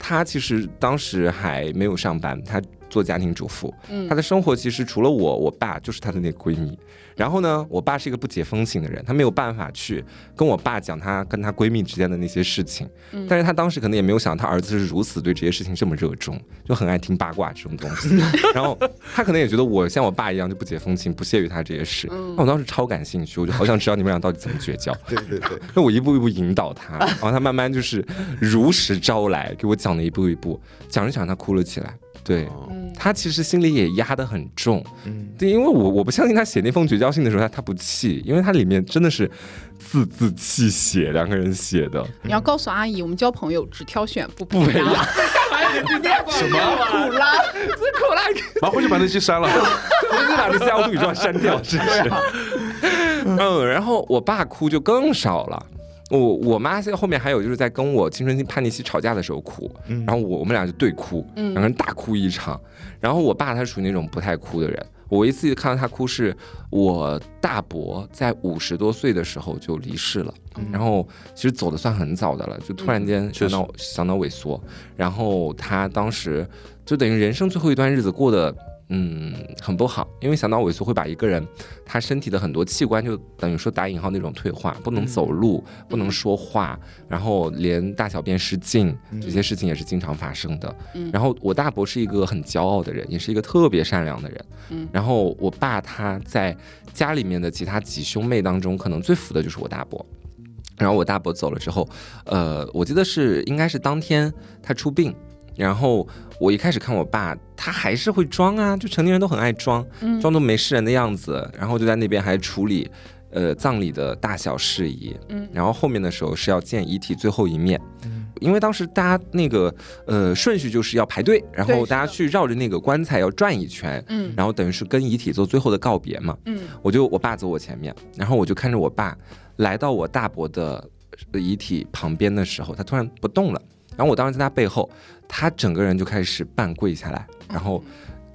Speaker 1: 她其实当时还没有上班，她做家庭主妇，
Speaker 3: 嗯
Speaker 1: 她的生活其实除了我，我爸就是她的那个闺蜜。然后呢，我爸是一个不解风情的人，他没有办法去跟我爸讲她跟她闺蜜之间的那些事情。
Speaker 3: 嗯
Speaker 1: 但是她当时可能也没有想到，她儿子是如此对这些事情这么热衷，就很爱听八卦这种东西。(laughs) 然后她可能也觉得我像我爸一样就不解风情，不屑于她这些事。
Speaker 3: 嗯
Speaker 1: 那我当时超感兴趣，我就好想知道你们俩到底怎么绝交。
Speaker 4: 对对对，
Speaker 1: 那我一步一步引导她，然后她慢慢就是如实招来，给我讲了一步一步，讲着讲着他哭了起来。对
Speaker 3: 嗯
Speaker 1: 她其实心里也压得很重，
Speaker 4: 嗯，
Speaker 1: 对，因为我我不相信他写那封绝交信的时候，他他不气，因为他里面真的是字字泣血，两个人写的。
Speaker 3: 你要告诉阿姨，我们交朋友只挑选不
Speaker 1: 不
Speaker 3: 培养。(laughs)
Speaker 2: 什么？
Speaker 1: 苦啦，这苦啦，
Speaker 2: 然后回去把那期删了。(laughs)
Speaker 1: 我就把那些奥杜宇宙删掉，是不是。嗯，然后我爸哭就更少了。我我妈现在后面还有就是在跟我青春期叛逆期吵架的时候哭，然后我我们俩就对哭，
Speaker 3: 嗯
Speaker 1: 两个人大哭一场。然后我爸他属于那种不太哭的人，我一次看到他哭是我大伯在五十多岁的时候就离世了，然后其实走的算很早的了，就突然间
Speaker 2: 确实
Speaker 1: 小脑小脑萎缩，然后他当时就等于人生最后一段日子过得。嗯，很不好，因为小脑萎缩会把一个人他身体的很多器官就等于说打引号那种退化，不能走路，不能说话，然后连大小便失禁这些事情也是经常发生的。
Speaker 3: 嗯
Speaker 1: 然后我大伯是一个很骄傲的人，也是一个特别善良的人。
Speaker 3: 嗯
Speaker 1: 然后我爸他在家里面的其他几兄妹当中，可能最服的就是我大伯。然后我大伯走了之后，呃，我记得是应该是当天他出殡，然后我一开始看我爸，他还是会装啊，就成年人都很爱装，
Speaker 3: 嗯。
Speaker 1: 装作没事人的样子，然后就在那边还处理呃葬礼的大小事宜，
Speaker 3: 嗯。
Speaker 1: 然后后面的时候是要见遗体最后一面。因为当时大家那个呃顺序就是要排队，然后大家去绕着那个棺材要转一圈，
Speaker 3: 嗯。
Speaker 1: 然后等于是跟遗体做最后的告别嘛。
Speaker 3: 嗯。
Speaker 1: 我就我爸走我前面，然后我就看着我爸来到我大伯的呃遗体旁边的时候，他突然不动了，然后我当时在他背后，他整个人就开始半跪下来，然后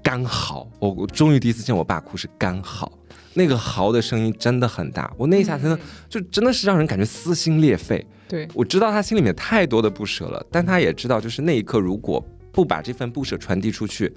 Speaker 1: 干嚎，我我终于第一次见我爸哭是干嚎。那个嚎的声音真的很大，我那一下真的就真的是让人感觉撕心裂肺。
Speaker 3: 对，
Speaker 1: 我知道他心里面太多的不舍了，但他也知道，就是那一刻如果不把这份不舍传递出去，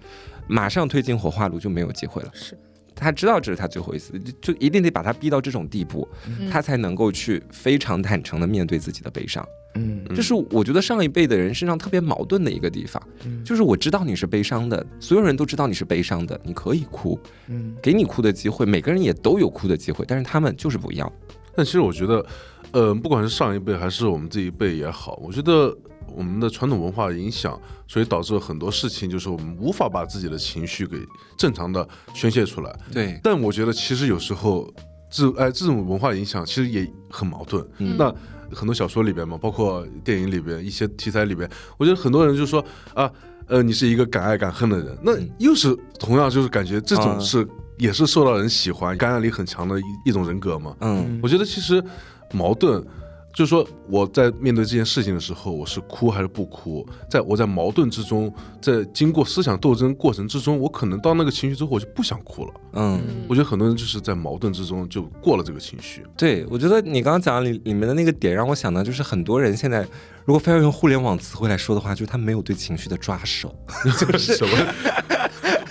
Speaker 1: 马上推进火化炉就没有机会了。
Speaker 3: 是，
Speaker 1: 他知道这是他最后一次，就就一定得把他逼到这种地步，
Speaker 3: 嗯。
Speaker 1: 他才能够去非常坦诚的面对自己的悲伤。
Speaker 4: 嗯。
Speaker 1: 这是我觉得上一辈的人身上特别矛盾的一个地方，
Speaker 4: 嗯。
Speaker 1: 就是我知道你是悲伤的，所有人都知道你是悲伤的，你可以哭，
Speaker 4: 嗯。
Speaker 1: 给你哭的机会，每个人也都有哭的机会，但是他们就是不一样。
Speaker 2: 但其实我觉得，呃，不管是上一辈还是我们这一辈也好，我觉得我们的传统文化影响，所以导致了很多事情，就是我们无法把自己的情绪给正常的宣泄出来。
Speaker 1: 对，
Speaker 2: 但我觉得其实有时候这哎这种文化影响其实也很矛盾。
Speaker 1: 嗯
Speaker 2: 那很多小说里边嘛，包括电影里边一些题材里边，我觉得很多人就说啊，呃，你是一个敢爱敢恨的人，那
Speaker 1: 嗯
Speaker 2: 又是同样就是感觉这种
Speaker 1: 啊
Speaker 2: 是、也是受到人喜欢、感染力很强的一一种人格嘛。
Speaker 1: 嗯
Speaker 2: 我觉得其实矛盾。就是说，我在面对这件事情的时候，我是哭还是不哭？在我在矛盾之中，在经过思想斗争过程之中，我可能到那个情绪之后，我就不想哭了。
Speaker 1: 嗯。
Speaker 2: 我觉得很多人就是在矛盾之中就过了这个情绪。
Speaker 1: 对，我觉得你刚刚讲的里里面的那个点，让我想到就是很多人现在如果非要用互联网词汇来说的话，就是他没有对情绪的抓手。(laughs)
Speaker 2: 就是什么？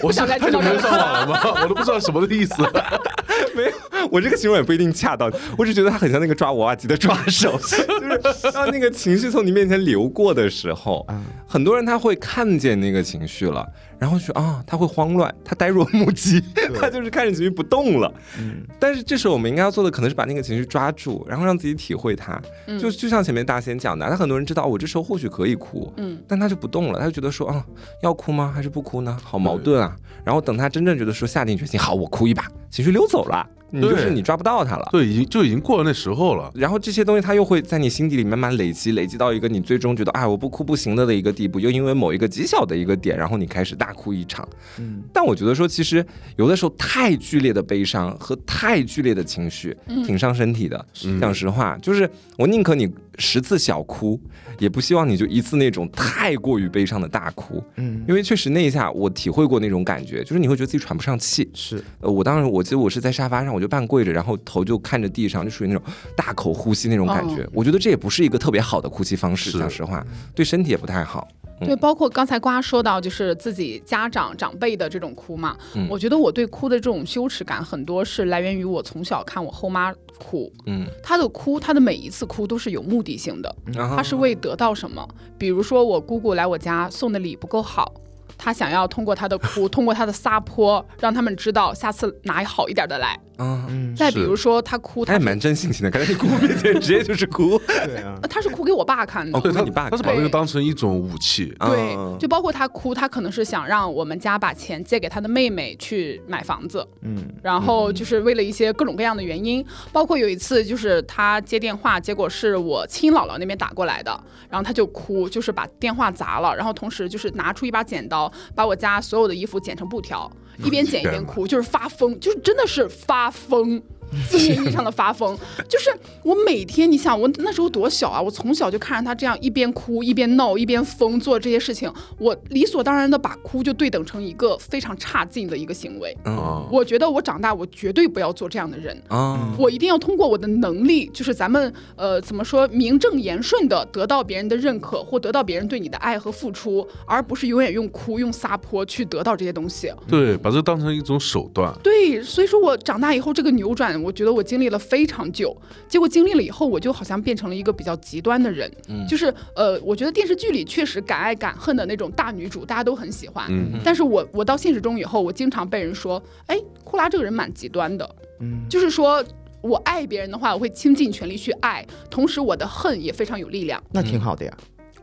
Speaker 2: 我是
Speaker 3: 想再
Speaker 2: 太久没有上网了吗？我都不知道什么的意思。(laughs)
Speaker 1: 没有，我这个形容也不一定恰当，我只觉得他很像那个抓娃娃机的抓手，(laughs) 就是当那个情绪从你面前流过的时候，很多人他会看见那个情绪了，然后就啊，他会慌乱，他呆若木鸡，(laughs) 他就是看着情绪不动了。嗯，但是这时候我们应该要做的可能是把那个情绪抓住，然后让自己体会它。就就像前面大仙讲的，他很多人知道我这时候或许可以哭，嗯，但他就不动了，他就觉得说啊，要哭吗？还是不哭呢？好矛盾啊。然后等他真正觉得说下定决心，好，我哭一把，情绪溜走了。你就是你抓不到它了，
Speaker 2: 对，已经就已经过了那时候了。
Speaker 1: 然后这些东西它又会在你心底里慢慢累积，累积到一个你最终觉得啊我不哭不行的的一个地步，又因为某一个极小的一个点，然后你开始大哭一场。嗯，但我觉得说其实有的时候太剧烈的悲伤和太剧烈的情绪挺伤身体的。讲实话，就是我宁可你十次小哭，也不希望你就一次那种太过于悲伤的大哭。嗯，因为确实那一下我体会过那种感觉，就是你会觉得自己喘不上气。
Speaker 4: 是，
Speaker 1: 呃，我当时我记得我是在沙发上。我就半跪着，然后头就看着地上，就属于那种大口呼吸那种感觉。我觉得这也不是一个特别好的哭泣方式，讲实话，对身体也不太好。
Speaker 3: 对，包括刚才瓜说到，就是自己家长长辈的这种哭嘛。我觉得我对哭的这种羞耻感，很多是来源于我从小看我后妈哭。嗯，她的哭，她的每一次哭都是有目的性的，她是为得到什么？比如说我姑姑来我家送的礼不够好。她想要通过她的哭，通过她的撒泼，让他们知道下次拿好一点的来。嗯，再比如说他哭，
Speaker 1: 他也蛮真性情的，感觉你哭面前直接就是哭。(laughs)
Speaker 4: 对啊，
Speaker 3: 他是哭给我爸看的。
Speaker 2: 哦，对
Speaker 1: 他，你爸，
Speaker 2: 他是把这个当成一种武器。
Speaker 3: 对，就包括他哭，他可能是想让我们家把钱借给他的妹妹去买房子。嗯，然后就是为了一些各种各样的原因，包括有一次就是他接电话，结果是我亲姥姥那边打过来的，然后他就哭，就是把电话砸了，然后同时就是拿出一把剪刀，把我家所有的衣服剪成布条。一边剪一边哭，就是发疯，就是真的是发疯。字面意义上的发疯，就是我每天，你想我那时候多小啊，我从小就看着他这样一边哭一边闹一边疯做这些事情，我理所当然的把哭就对等成一个非常差劲的一个行为。嗯，我觉得我长大我绝对不要做这样的人啊，我一定要通过我的能力，就是咱们呃怎么说名正言顺的得到别人的认可或得到别人对你的爱和付出，而不是永远用哭用撒泼去得到这些东西。
Speaker 2: 对，把这当成一种手段。
Speaker 3: 对，所以说我长大以后这个扭转。我觉得我经历了非常久，结果经历了以后，我就好像变成了一个比较极端的人。嗯，就是呃，我觉得电视剧里确实敢爱敢恨的那种大女主，大家都很喜欢。嗯，但是我我到现实中以后，我经常被人说，哎，库拉这个人蛮极端的。嗯，就是说我爱别人的话，我会倾尽全力去爱，同时我的恨也非常有力量。
Speaker 4: 那挺好的呀。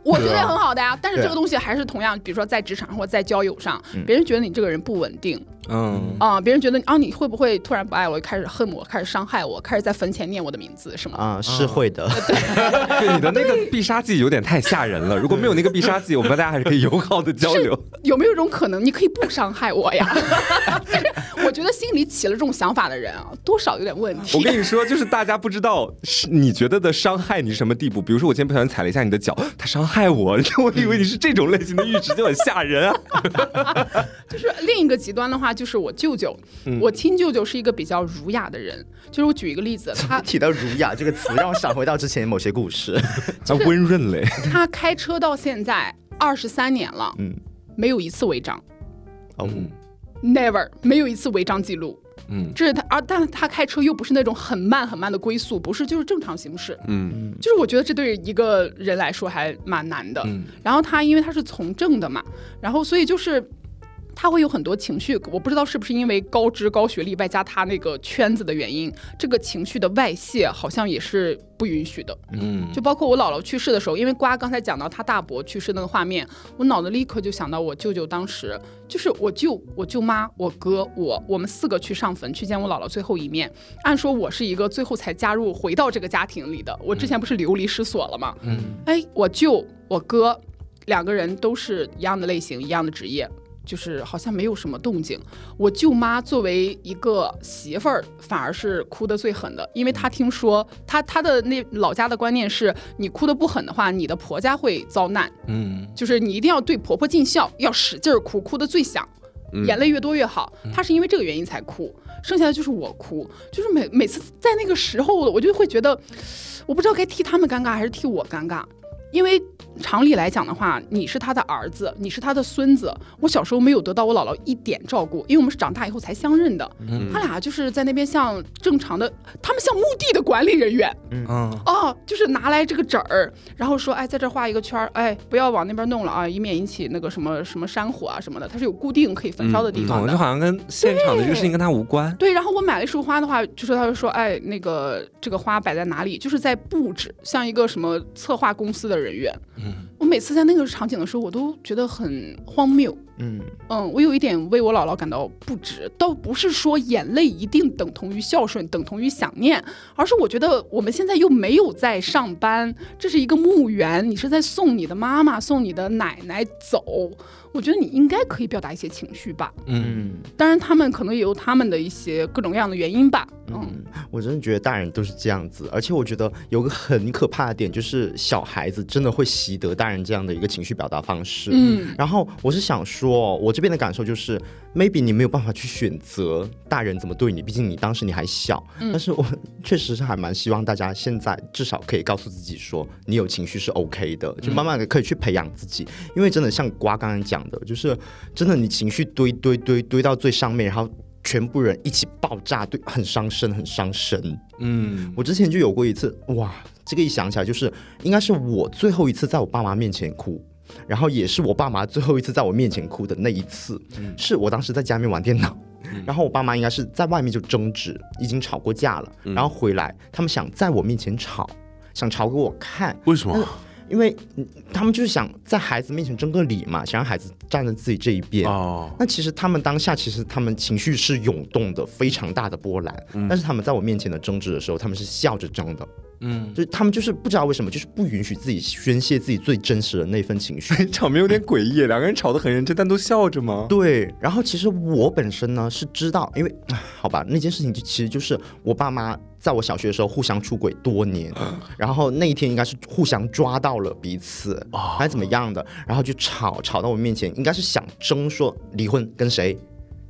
Speaker 3: 我觉得很好的呀，但是这个东西还是同样，比如说在职场上或在交友上，别人觉得你这个人不稳定，嗯啊，别人觉得啊你会不会突然不爱我，开始恨我，开始伤害我，开始在坟前念我的名字，是吗？
Speaker 4: 啊，是会的。
Speaker 1: 对，(laughs) 你的那个必杀技有点太吓人了。如果没有那个必杀技，我们大家还是可以友好的交流。
Speaker 3: 有没有一种可能，你可以不伤害我呀？(laughs) 我觉得心里起了这种想法的人啊，多少有点问题。
Speaker 1: 我跟你说，就是大家不知道是你觉得的伤害你什么地步。比如说，我今天不小心踩了一下你的脚，他伤害我，(laughs) 我以为你是这种类型的阈值就很吓人啊。
Speaker 3: 就是另一个极端的话，就是我舅舅，我亲舅舅是一个比较儒雅的人。就是我举一个例子，他
Speaker 4: 提到儒雅这个词，让我想回到之前某些故事。(laughs)
Speaker 1: 他温润嘞。
Speaker 3: 他开车到现在二十三年了，嗯，没有一次违章。哦。Never 没有一次违章记录，嗯，这是他，而但他开车又不是那种很慢很慢的龟速，不是，就是正常行驶，嗯，就是我觉得这对一个人来说还蛮难的。然后他因为他是从政的嘛，然后所以就是。他会有很多情绪，我不知道是不是因为高知高学历外加他那个圈子的原因，这个情绪的外泄好像也是不允许的。嗯，就包括我姥姥去世的时候，因为瓜刚才讲到他大伯去世那个画面，我脑子立刻就想到我舅舅当时，就是我舅、我舅妈、我哥、我，我们四个去上坟去见我姥姥最后一面。按说我是一个最后才加入回到这个家庭里的，我之前不是流离失所了吗？嗯，哎，我舅、我哥两个人都是一样的类型，一样的职业。就是好像没有什么动静，我舅妈作为一个媳妇儿，反而是哭得最狠的，因为她听说她她的那老家的观念是，你哭得不狠的话，你的婆家会遭难，嗯，就是你一定要对婆婆尽孝，要使劲儿哭，哭得最响，眼泪越多越好。她是因为这个原因才哭，剩下的就是我哭，就是每每次在那个时候，我就会觉得，我不知道该替他们尴尬还是替我尴尬。因为常理来讲的话，你是他的儿子，你是他的孙子。我小时候没有得到我姥姥一点照顾，因为我们是长大以后才相认的。嗯他俩就是在那边像正常的，他们像墓地的管理人员。
Speaker 1: 嗯，
Speaker 3: 哦，就是拿来这个纸儿，然后说，哎，在这画一个圈儿，哎，不要往那边弄了啊，以免引起那个什么什么山火啊什么的。它是有固定可以焚烧的地方。
Speaker 1: 就好像跟现场的这个事情跟他无关。
Speaker 3: 对，然后我买了一束花的话，就是他就说，哎，那个这个花摆在哪里，就是在布置，像一个什么策划公司的人员。
Speaker 1: 嗯，
Speaker 3: 我每次在那个场景的时候，我都觉得很荒谬。
Speaker 4: 嗯，
Speaker 3: 嗯，我有一点为我姥姥感到不值，倒不是说眼泪一定等同于孝顺，等同于想念，而是我觉得我们现在又没有在上班，这是一个墓园，你是在送你的妈妈、送你的奶奶走，我觉得你应该可以表达一些情绪吧。
Speaker 1: 嗯，
Speaker 3: 当然，他们可能也有他们的一些各种各样的原因吧。嗯，
Speaker 4: 嗯，我真的觉得大人都是这样子，而且我觉得有个很可怕的点，就是小孩子真的会习得大人这样的一个情绪表达方式。
Speaker 3: 嗯
Speaker 4: 然后我是想说，我这边的感受就是，maybe 你没有办法去选择大人怎么对你，毕竟你当时你还小。
Speaker 3: 嗯
Speaker 4: 但是我确实是还蛮希望大家现在至少可以告诉自己说，你有情绪是 OK 的，就慢慢的可以去培养自己。因为真的像瓜刚刚讲的，就是真的你情绪堆堆堆堆到最上面，然后。全部人一起爆炸，对，很伤身，很伤身。
Speaker 1: 嗯，
Speaker 4: 我之前就有过一次，哇，这个一想起来，就是应该是我最后一次在我爸妈面前哭，然后也是我爸妈最后一次在我面前哭的那一次，是我当时在家里面玩电脑，然后我爸妈应该是在外面就争执，已经吵过架了，然后回来，他们想在我面前吵，想吵给我看，
Speaker 2: 为什么？
Speaker 4: 因为嗯他们就是想在孩子面前争个理嘛，想让孩子站在自己这一边。
Speaker 2: 哦，
Speaker 4: 那其实他们当下其实他们情绪是涌动的，非常大的波澜。但是他们在我面前的争执的时候，他们是笑着争的。
Speaker 1: 嗯，
Speaker 4: 就是他们就是不知道为什么，就是不允许自己宣泄自己最真实的那份情绪。(laughs)
Speaker 1: 场面有点诡异，两个人吵得很认真，但都笑着吗？
Speaker 4: 对，然后其实我本身呢是知道，因为唉 (sighs) 好吧，那件事情就其实就是我爸妈在我小学的时候互相出轨多年，然后那一天应该是互相抓到了彼此，还是怎么样的，然后就吵吵到我面前，应该是想争说离婚跟谁。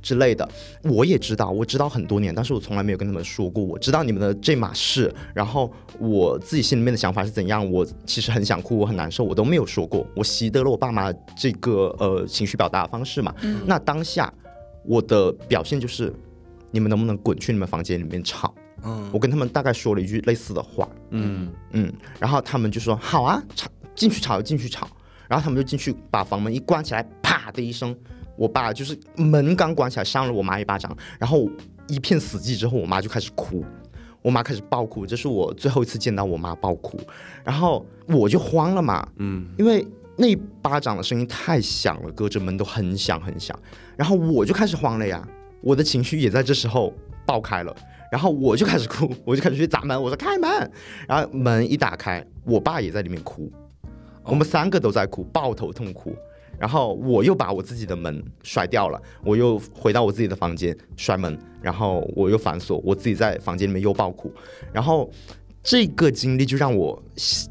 Speaker 4: 之类的，我也知道，我知道很多年，但是我从来没有跟他们说过。我知道你们的这码事，然后我自己心里面的想法是怎样，我其实很想哭，我很难受，我都没有说过。我习得了我爸妈这个呃情绪表达的方式嘛。那当下我的表现就是，你们能不能滚去你们房间里面吵？
Speaker 1: 嗯
Speaker 4: 我跟他们大概说了一句类似的话，
Speaker 2: 嗯，
Speaker 4: 嗯，然后他们就说好啊，吵进去吵就进去吵，然后他们就进去把房门一关起来，啪的一声，我爸就是门刚关起来，扇了我妈一巴掌，然后一片死寂之后，我妈就开始哭。我妈开始爆哭，这是我最后一次见到我妈爆哭，然后我就慌了嘛，
Speaker 2: 嗯，
Speaker 4: 因为那一巴掌的声音太响了，隔着门都很响很响，然后我就开始慌了呀，我的情绪也在这时候爆开了，然后我就开始哭，我就开始去砸门，我说开门，然后门一打开，我爸也在里面哭，我们三个都在哭，抱头痛哭。然后我又把我自己的门甩掉了，我又回到我自己的房间摔门，然后我又反锁，我自己在房间里面又爆哭，然后这个经历就让我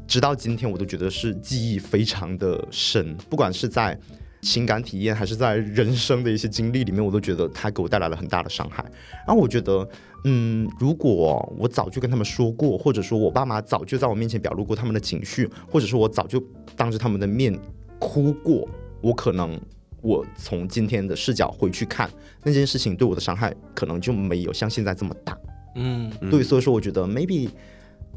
Speaker 4: 直到今天我都觉得是记忆非常的深，不管是在情感体验还是在人生的一些经历里面，我都觉得它给我带来了很大的伤害。然后我觉得，嗯，如果我早就跟他们说过，或者说我爸妈早就在我面前表露过他们的情绪，或者说我早就当着他们的面哭过，我可能我从今天的视角回去看那件事情对我的伤害，可能就没有像现在这么大。
Speaker 1: 嗯
Speaker 4: 对，所以说我觉得 maybe，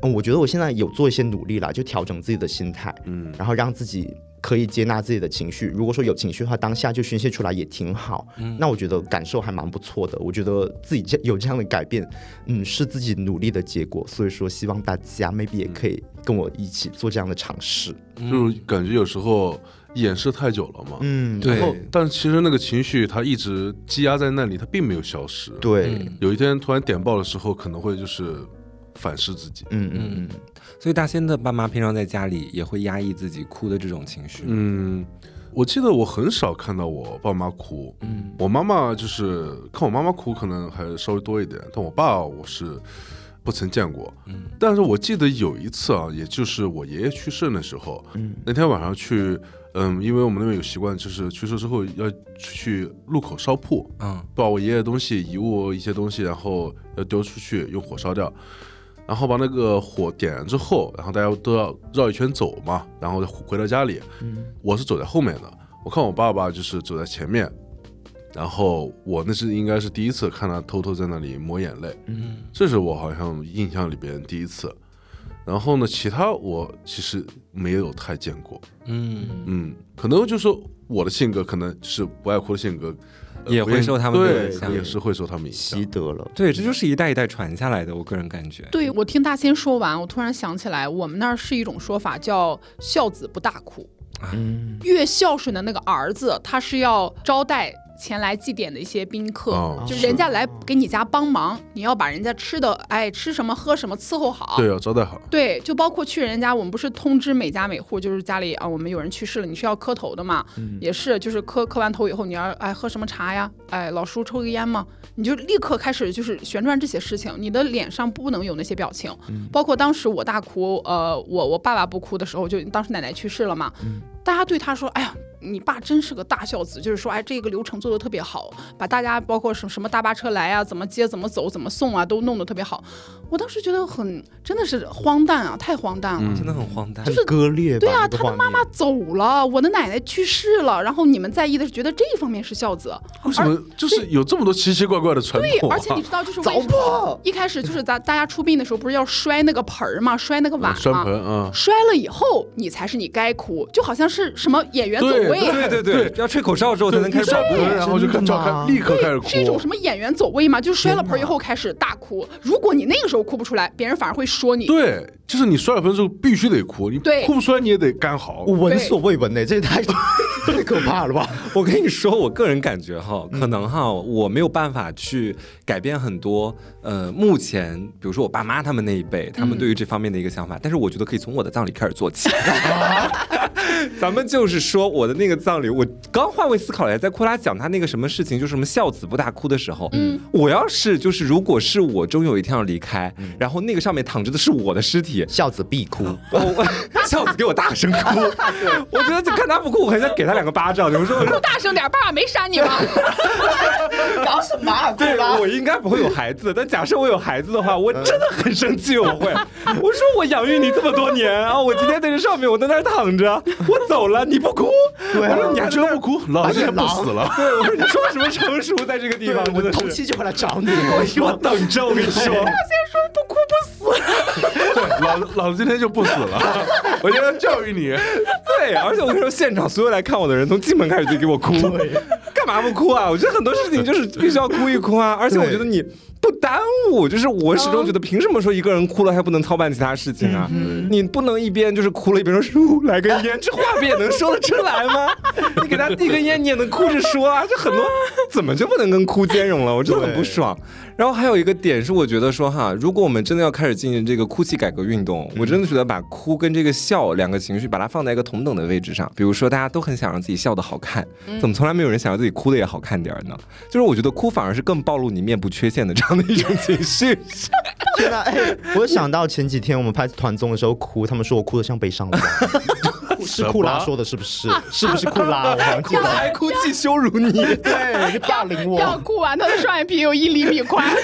Speaker 4: 嗯，我觉得我现在有做一些努力啦，就调整自己的心态，
Speaker 2: 嗯，
Speaker 4: 然后让自己可以接纳自己的情绪。如果说有情绪的话，当下就宣泄出来也挺好。嗯那我觉得感受还蛮不错的。我觉得自己这有这样的改变，嗯，是自己努力的结果。所以说，希望大家 maybe 也可以跟我一起做这样的尝试。
Speaker 2: 就是感觉有时候掩饰太久了嘛。
Speaker 4: 嗯，
Speaker 1: 对
Speaker 2: 然后，但其实那个情绪它一直积压在那里，它并没有消失。
Speaker 4: 对，
Speaker 1: 嗯
Speaker 2: 有一天突然点爆的时候，可能会就是反噬自己。
Speaker 4: 嗯嗯嗯，
Speaker 1: 所以大仙的爸妈平常在家里也会压抑自己哭的这种情绪。
Speaker 2: 嗯，我记得我很少看到我爸妈哭。
Speaker 1: 嗯
Speaker 2: 我妈妈就是看我妈妈哭，可能还稍微多一点，但我爸我是不曾见过。
Speaker 1: 嗯
Speaker 2: 但是我记得有一次啊，也就是我爷爷去世的时候，
Speaker 4: 嗯
Speaker 2: 那天晚上去，嗯，因为我们那边有习惯，就是去世之后要去路口烧铺，
Speaker 1: 嗯
Speaker 2: 把我爷爷的东西、遗物一些东西，然后要丢出去用火烧掉。然后把那个火点燃之后，然后大家都要绕一圈走嘛，然后回到家里，我是走在后面的，我看我爸爸就是走在前面，然后我那是应该是第一次看他偷偷在那里抹眼泪，
Speaker 4: 嗯，
Speaker 2: 这是我好像印象里边第一次。然后呢，其他我其实没有太见过，
Speaker 1: 嗯，
Speaker 2: 嗯，可能就是说我的性格可能是不爱哭的性格，呃
Speaker 1: 也会受他们的影响
Speaker 2: 也是会受他们影响
Speaker 4: 习。得了。
Speaker 1: 对，这就是一代一代传下来的，我个人感觉。
Speaker 3: 对我听大仙说完，我突然想起来，我们那儿是一种说法叫“孝子不大哭
Speaker 4: 嗯”，
Speaker 3: 越孝顺的那个儿子，他是要招待前来祭奠的一些宾客。
Speaker 2: 哦
Speaker 3: 就是人家来给你家帮忙，你要把人家吃的，哎，吃什么喝什么伺候好。
Speaker 2: 对，要招待好。
Speaker 3: 对，就包括去人家，我们不是通知每家每户，就是家里啊，我们有人去世了，你需要磕头的嘛？也是，就是磕磕完头以后，你要哎喝什么茶呀？哎，老叔抽个烟吗？你就立刻开始就是旋转这些事情，你的脸上不能有那些表情。包括当时我大哭，呃，我我爸爸不哭的时候，就当时奶奶去世了嘛，大家对他说，哎呀。你爸真是个大孝子，就是说，哎，这个流程做的特别好，把大家包括什么什么大巴车来啊，怎么接、怎么走、怎么送啊，都弄得特别好。我当时觉得很真的是荒诞啊，太荒诞了。
Speaker 1: 真的很荒诞
Speaker 4: 就是。割裂？
Speaker 3: 对啊，他的妈妈走了，我的奶奶去世了，然后你们在意的是觉得这一方面是孝子，
Speaker 2: 为什么就是有这么多奇奇怪怪的传
Speaker 3: 对，
Speaker 2: 统、啊？
Speaker 3: 而且你知道就是 (laughs)
Speaker 4: 糟
Speaker 3: 为什么一开始就是咱大家出殡的时候不是要摔那个盆儿吗？摔那个碗吗？
Speaker 2: 摔盆啊，
Speaker 3: 摔了以后你才是你该哭，就好像是什么演员走
Speaker 2: 对。
Speaker 1: 对对对，要吹口哨之后才能开始
Speaker 2: 摔盆，
Speaker 1: 跑步。
Speaker 2: 然后就开立刻开始哭。
Speaker 3: 是一种什么演员走位吗？就是摔了盆以后开始大哭。如果你那个时候哭不出来，别人反而会说你。
Speaker 2: 对，就是你摔了盆之后必须得哭，你
Speaker 3: 对
Speaker 2: 哭不出来你也得干嚎。
Speaker 4: 我闻所未闻呢，这也太 (laughs) 太可怕了吧？(laughs)
Speaker 1: 我跟你说，我个人感觉哈，可能哈，我没有办法去改变很多。呃，目前比如说我爸妈他们那一辈，他们对于这方面的一个想法，但是我觉得可以从我的葬礼开始做起。(laughs) 咱们就是说，我的那个葬礼，我刚换位思考了一下，在库拉讲他那个什么事情，就是什么孝子不大哭的时候，嗯，我要是就是如果是我终有一天要离开，然后那个上面躺着的是我的尸体，
Speaker 4: 孝子必哭，
Speaker 1: 我我 (laughs) 孝子给我大声哭，(laughs) 我觉得就看他不哭，我很想给他两个巴掌。你们说我
Speaker 3: 哭大声点，爸爸没扇你吗？
Speaker 4: 搞什么啊？
Speaker 1: 对，我应该不会有孩子，但假设我有孩子的话，我真的很生气。我会，我说我养育你这么多年啊，我今天在这上面，我在那儿躺着，我走了，你不哭，
Speaker 4: 对啊
Speaker 1: 我说你还
Speaker 2: 真不哭，老子也不死了。
Speaker 1: 对，我说你说什么成熟，在这个地方真
Speaker 4: 我
Speaker 1: 的是，
Speaker 4: 头七就会来找你。
Speaker 1: 我我等着，我跟你说不哭不死。
Speaker 2: 对，老子老子今天就不死了，(laughs) 我今天教育你。
Speaker 1: 对，而且我跟你说，现场所有来看我的人，从进门开始就给我哭，干嘛不哭啊？我觉得很多事情就是必须要哭一哭啊，而且我觉得你不耽误，就是我始终觉得，凭什么说一个人哭了还不能操办其他事情啊？你不能一边就是哭了，一边说叔来根烟，这话不也能说得出来吗？(laughs) 你给他递根烟，你也能哭着说啊，这很多怎么就不能跟哭兼容了？我真的很不爽。然后还有一个点是，我觉得说哈，如果我们真的要开始进行这个哭泣改革运动，我真的觉得把哭跟这个笑两个情绪，把它放在一个同等的位置上。比如说，大家都很想让自己笑得好看，怎么从来没有人想让自己哭的也好看点儿呢？就是我觉得哭反而是更暴露你面部缺陷的这样的一种情绪。(laughs)
Speaker 4: 天哪！哎，我想到前几天我们拍团综的时候哭，他们说我哭得像悲伤的。(laughs) 是库拉说的，是不是？是不是库拉？(laughs) 我好像记得。
Speaker 1: 还哭泣羞辱你，
Speaker 4: 对，你霸凌我
Speaker 3: 要
Speaker 4: 我。
Speaker 3: 哭完，他的双眼皮有一厘米宽。(laughs)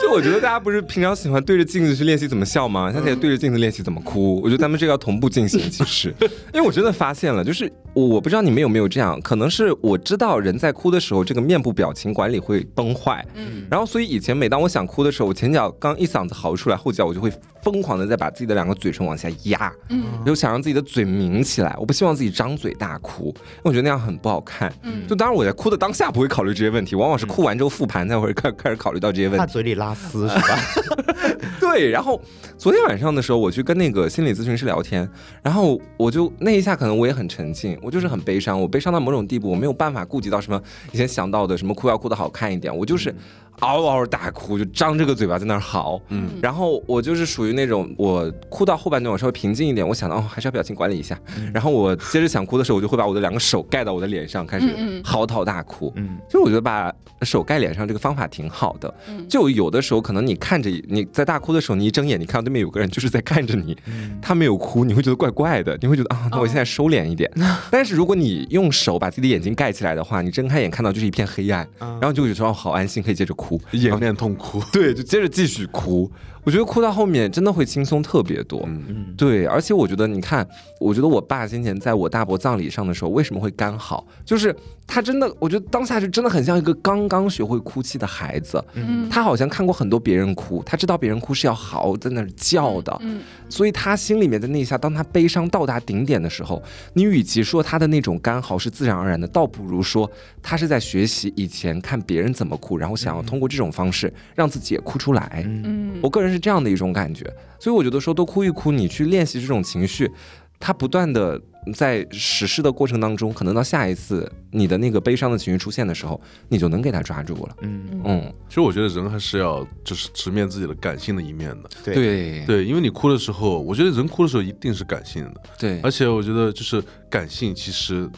Speaker 1: 就我觉得大家不是平常喜欢对着镜子去练习怎么笑吗？现在也对着镜子练习怎么哭。我觉得咱们这个要同步进行，其实，(laughs) 因为我真的发现了，就是我我不知道你们有没有这样，可能是我知道人在哭的时候，这个面部表情管理会崩坏。嗯，然后所以以前每当我想哭的时候，我前脚刚一嗓子嚎出来，后脚我就会疯狂的在把自己的两个嘴唇往下压，嗯，就想让自己的嘴抿起来。我不希望自己张嘴大哭，因为我觉得那样很不好看。嗯，就当然我在哭的当下不会考虑这些问题，往往是哭完之后复盘才会开开始考虑到这些问题。
Speaker 4: 怕嘴里拉丝是吧？(laughs)
Speaker 1: 对，然后昨天晚上的时候，我去跟那个心理咨询师聊天，然后我就那一下可能我也很沉浸，我就是很悲伤，我悲伤到某种地步，我没有办法顾及到什么以前想到的什么哭要哭的好看一点，我就是嗷嗷大哭，就张着个嘴巴在那儿嚎，嗯，然后我就是属于那种我哭到后半段我稍微平静一点，我想到哦还是要表情管理一下，然后我接着想哭的时候，我就会把我的两个手盖到我的脸上，开始嚎啕大哭，嗯，就是我觉得把手盖脸上这个方法挺好的，就有的时候可能你看着你在大哭的时候，你一睁眼，你看到对面有个人就是在看着你，他没有哭，你会觉得怪怪的，你会觉得啊，那我现在收敛一点。(laughs) 但是如果你用手把自己的眼睛盖起来的话，你睁开眼看到就是一片黑暗，然后就会觉得哦好安心，可以接着哭。哭，
Speaker 2: 演练痛哭。
Speaker 1: 对，就接着继续哭。我觉得哭到后面真的会轻松特别多。
Speaker 2: 嗯，
Speaker 1: 对，而且我觉得，你看，我觉得我爸先前在我大伯葬礼上的时候，为什么会干好？就是他真的，我觉得当下就真的很像一个刚刚学会哭泣的孩子。
Speaker 3: 嗯
Speaker 1: 他好像看过很多别人哭，他知道别人哭是要嚎在那儿叫的，
Speaker 3: 嗯
Speaker 1: 所以他心里面的那一下，当他悲伤到达顶点的时候，你与其说他的那种干嚎是自然而然的，倒不如说他是在学习以前看别人怎么哭，然后想要通过这种方式让自己也哭出来。
Speaker 3: 嗯
Speaker 1: 我个人是这样的一种感觉，所以我觉得说多哭一哭，你去练习这种情绪，它不断的在实施的过程当中，可能到下一次你的那个悲伤的情绪出现的时候，你就能给它抓住了。
Speaker 4: 嗯，
Speaker 1: 嗯，
Speaker 2: 其实我觉得人还是要就是直面自己的感性的一面的。
Speaker 4: 对
Speaker 1: 对
Speaker 2: 对，因为你哭的时候，我觉得人哭的时候一定是感性的，
Speaker 1: 对
Speaker 2: 而且我觉得就是感性，其实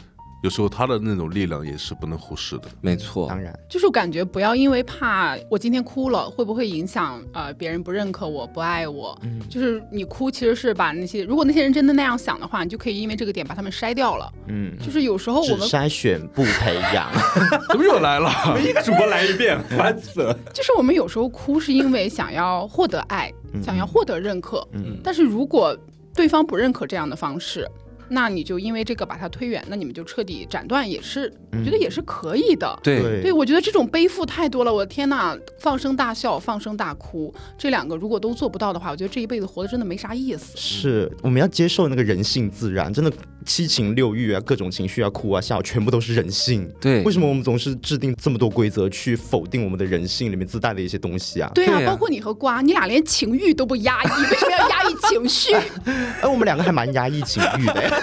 Speaker 2: 有时候他的那种力量也是不能忽视的。
Speaker 1: 没错
Speaker 4: 当，然，
Speaker 3: 就是感觉不要因为怕我今天哭了会不会影响呃别人不认可我不爱我，
Speaker 4: 嗯
Speaker 3: 就是你哭其实是把那些如果那些人真的那样想的话，你就可以因为这个点把他们筛掉了。
Speaker 4: 嗯，
Speaker 3: 就是有时候我们
Speaker 4: 筛选不培养。(laughs)
Speaker 2: 怎么又来了？
Speaker 1: 一个主播来一遍，烦死了。
Speaker 3: 就是我们有时候哭是因为想要获得爱，想要获得认可，
Speaker 4: 嗯
Speaker 3: 但是如果对方不认可这样的方式。那你就因为这个把它推远，那你们就彻底斩断，也是我觉得也是可以的。
Speaker 1: 对
Speaker 3: 对，我觉得这种背负太多了，我的天呐，放声大笑、放声大哭，这两个如果都做不到的话，我觉得这一辈子活的真的没啥意思。
Speaker 4: 是我们要接受那个人性自然，真的七情六欲啊，各种情绪啊，哭啊笑，全部都是人性。
Speaker 1: 对
Speaker 4: 为什么我们总是制定这么多规则去否定我们的人性里面自带的一些东西啊？
Speaker 3: 对啊，
Speaker 1: 对啊
Speaker 3: 包括你和瓜，你俩连情欲都不压抑，为什么要压抑情绪？(laughs)
Speaker 4: 哎，我们两个还蛮压抑情欲的。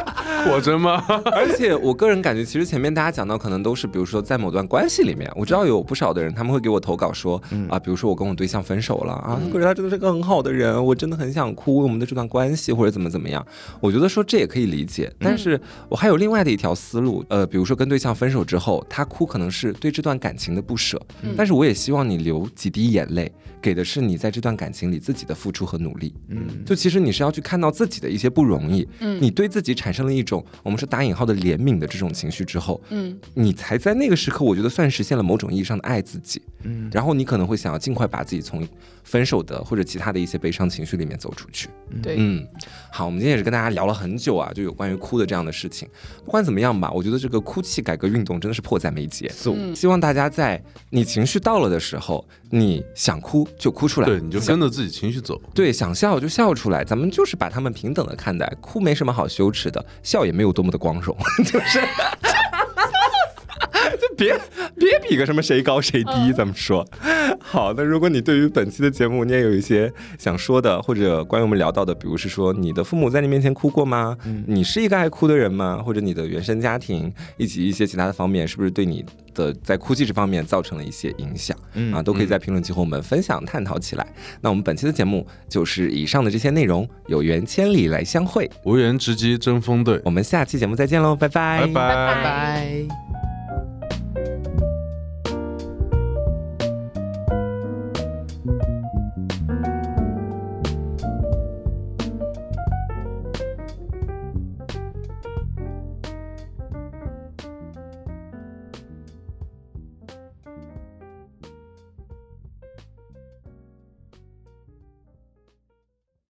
Speaker 4: (laughs)
Speaker 2: 果真吗？(laughs)
Speaker 1: 而且我个人感觉，其实前面大家讲到，可能都是比如说在某段关系里面，我知道有不少的人他们会给我投稿说啊，比如说我跟我对象分手了啊，可是他真的是个很好的人，我真的很想哭，我们的这段关系或者怎么怎么样，我觉得说这也可以理解，但是我还有另外的一条思路，呃，比如说跟对象分手之后，他哭可能是对这段感情的不舍，但是我也希望你流几滴眼泪，给的是你在这段感情里自己的付出和努力。
Speaker 4: 嗯，
Speaker 1: 就其实你是要去看到自己的一些不容易，
Speaker 3: 嗯。
Speaker 1: 你对自己产生了一种我们说打引号的怜悯的这种情绪之后，
Speaker 3: 嗯
Speaker 1: 你才在那个时刻，我觉得算实现了某种意义上的爱自己。
Speaker 4: 嗯
Speaker 1: 然后你可能会想要尽快把自己从分手的或者其他的一些悲伤情绪里面走出去。
Speaker 3: 对，
Speaker 1: 嗯，好，我们今天也是跟大家聊了很久啊，就有关于哭的这样的事情。不管怎么样吧，我觉得这个哭泣改革运动真的是迫在眉睫。
Speaker 3: 嗯
Speaker 1: 希望大家在你情绪到了的时候，你想哭就哭出来，
Speaker 2: 对，你就跟着自己情绪走。
Speaker 1: 对，想笑就笑出来，咱们就是把他们平等的看待，哭没什么好羞耻的，笑也没有多么的光荣，(laughs) 就是。就别别比个什么谁高谁低，怎么说？好，那如果你对于本期的节目你也有一些想说的，或者关于我们聊到的，比如是说你的父母在你面前哭过吗？你是一个爱哭的人吗？或者你的原生家庭以及一些其他的方面，是不是对你的在哭泣这方面造成了一些影响？
Speaker 4: 嗯
Speaker 1: 啊，都可以在评论区和我们分享探讨起来。那我们本期的节目就是以上的这些内容，有缘千里来相会。
Speaker 2: 无缘直击争锋队，
Speaker 1: 我们下期节目再见喽，拜拜，
Speaker 2: 拜拜
Speaker 3: 拜
Speaker 4: 拜拜。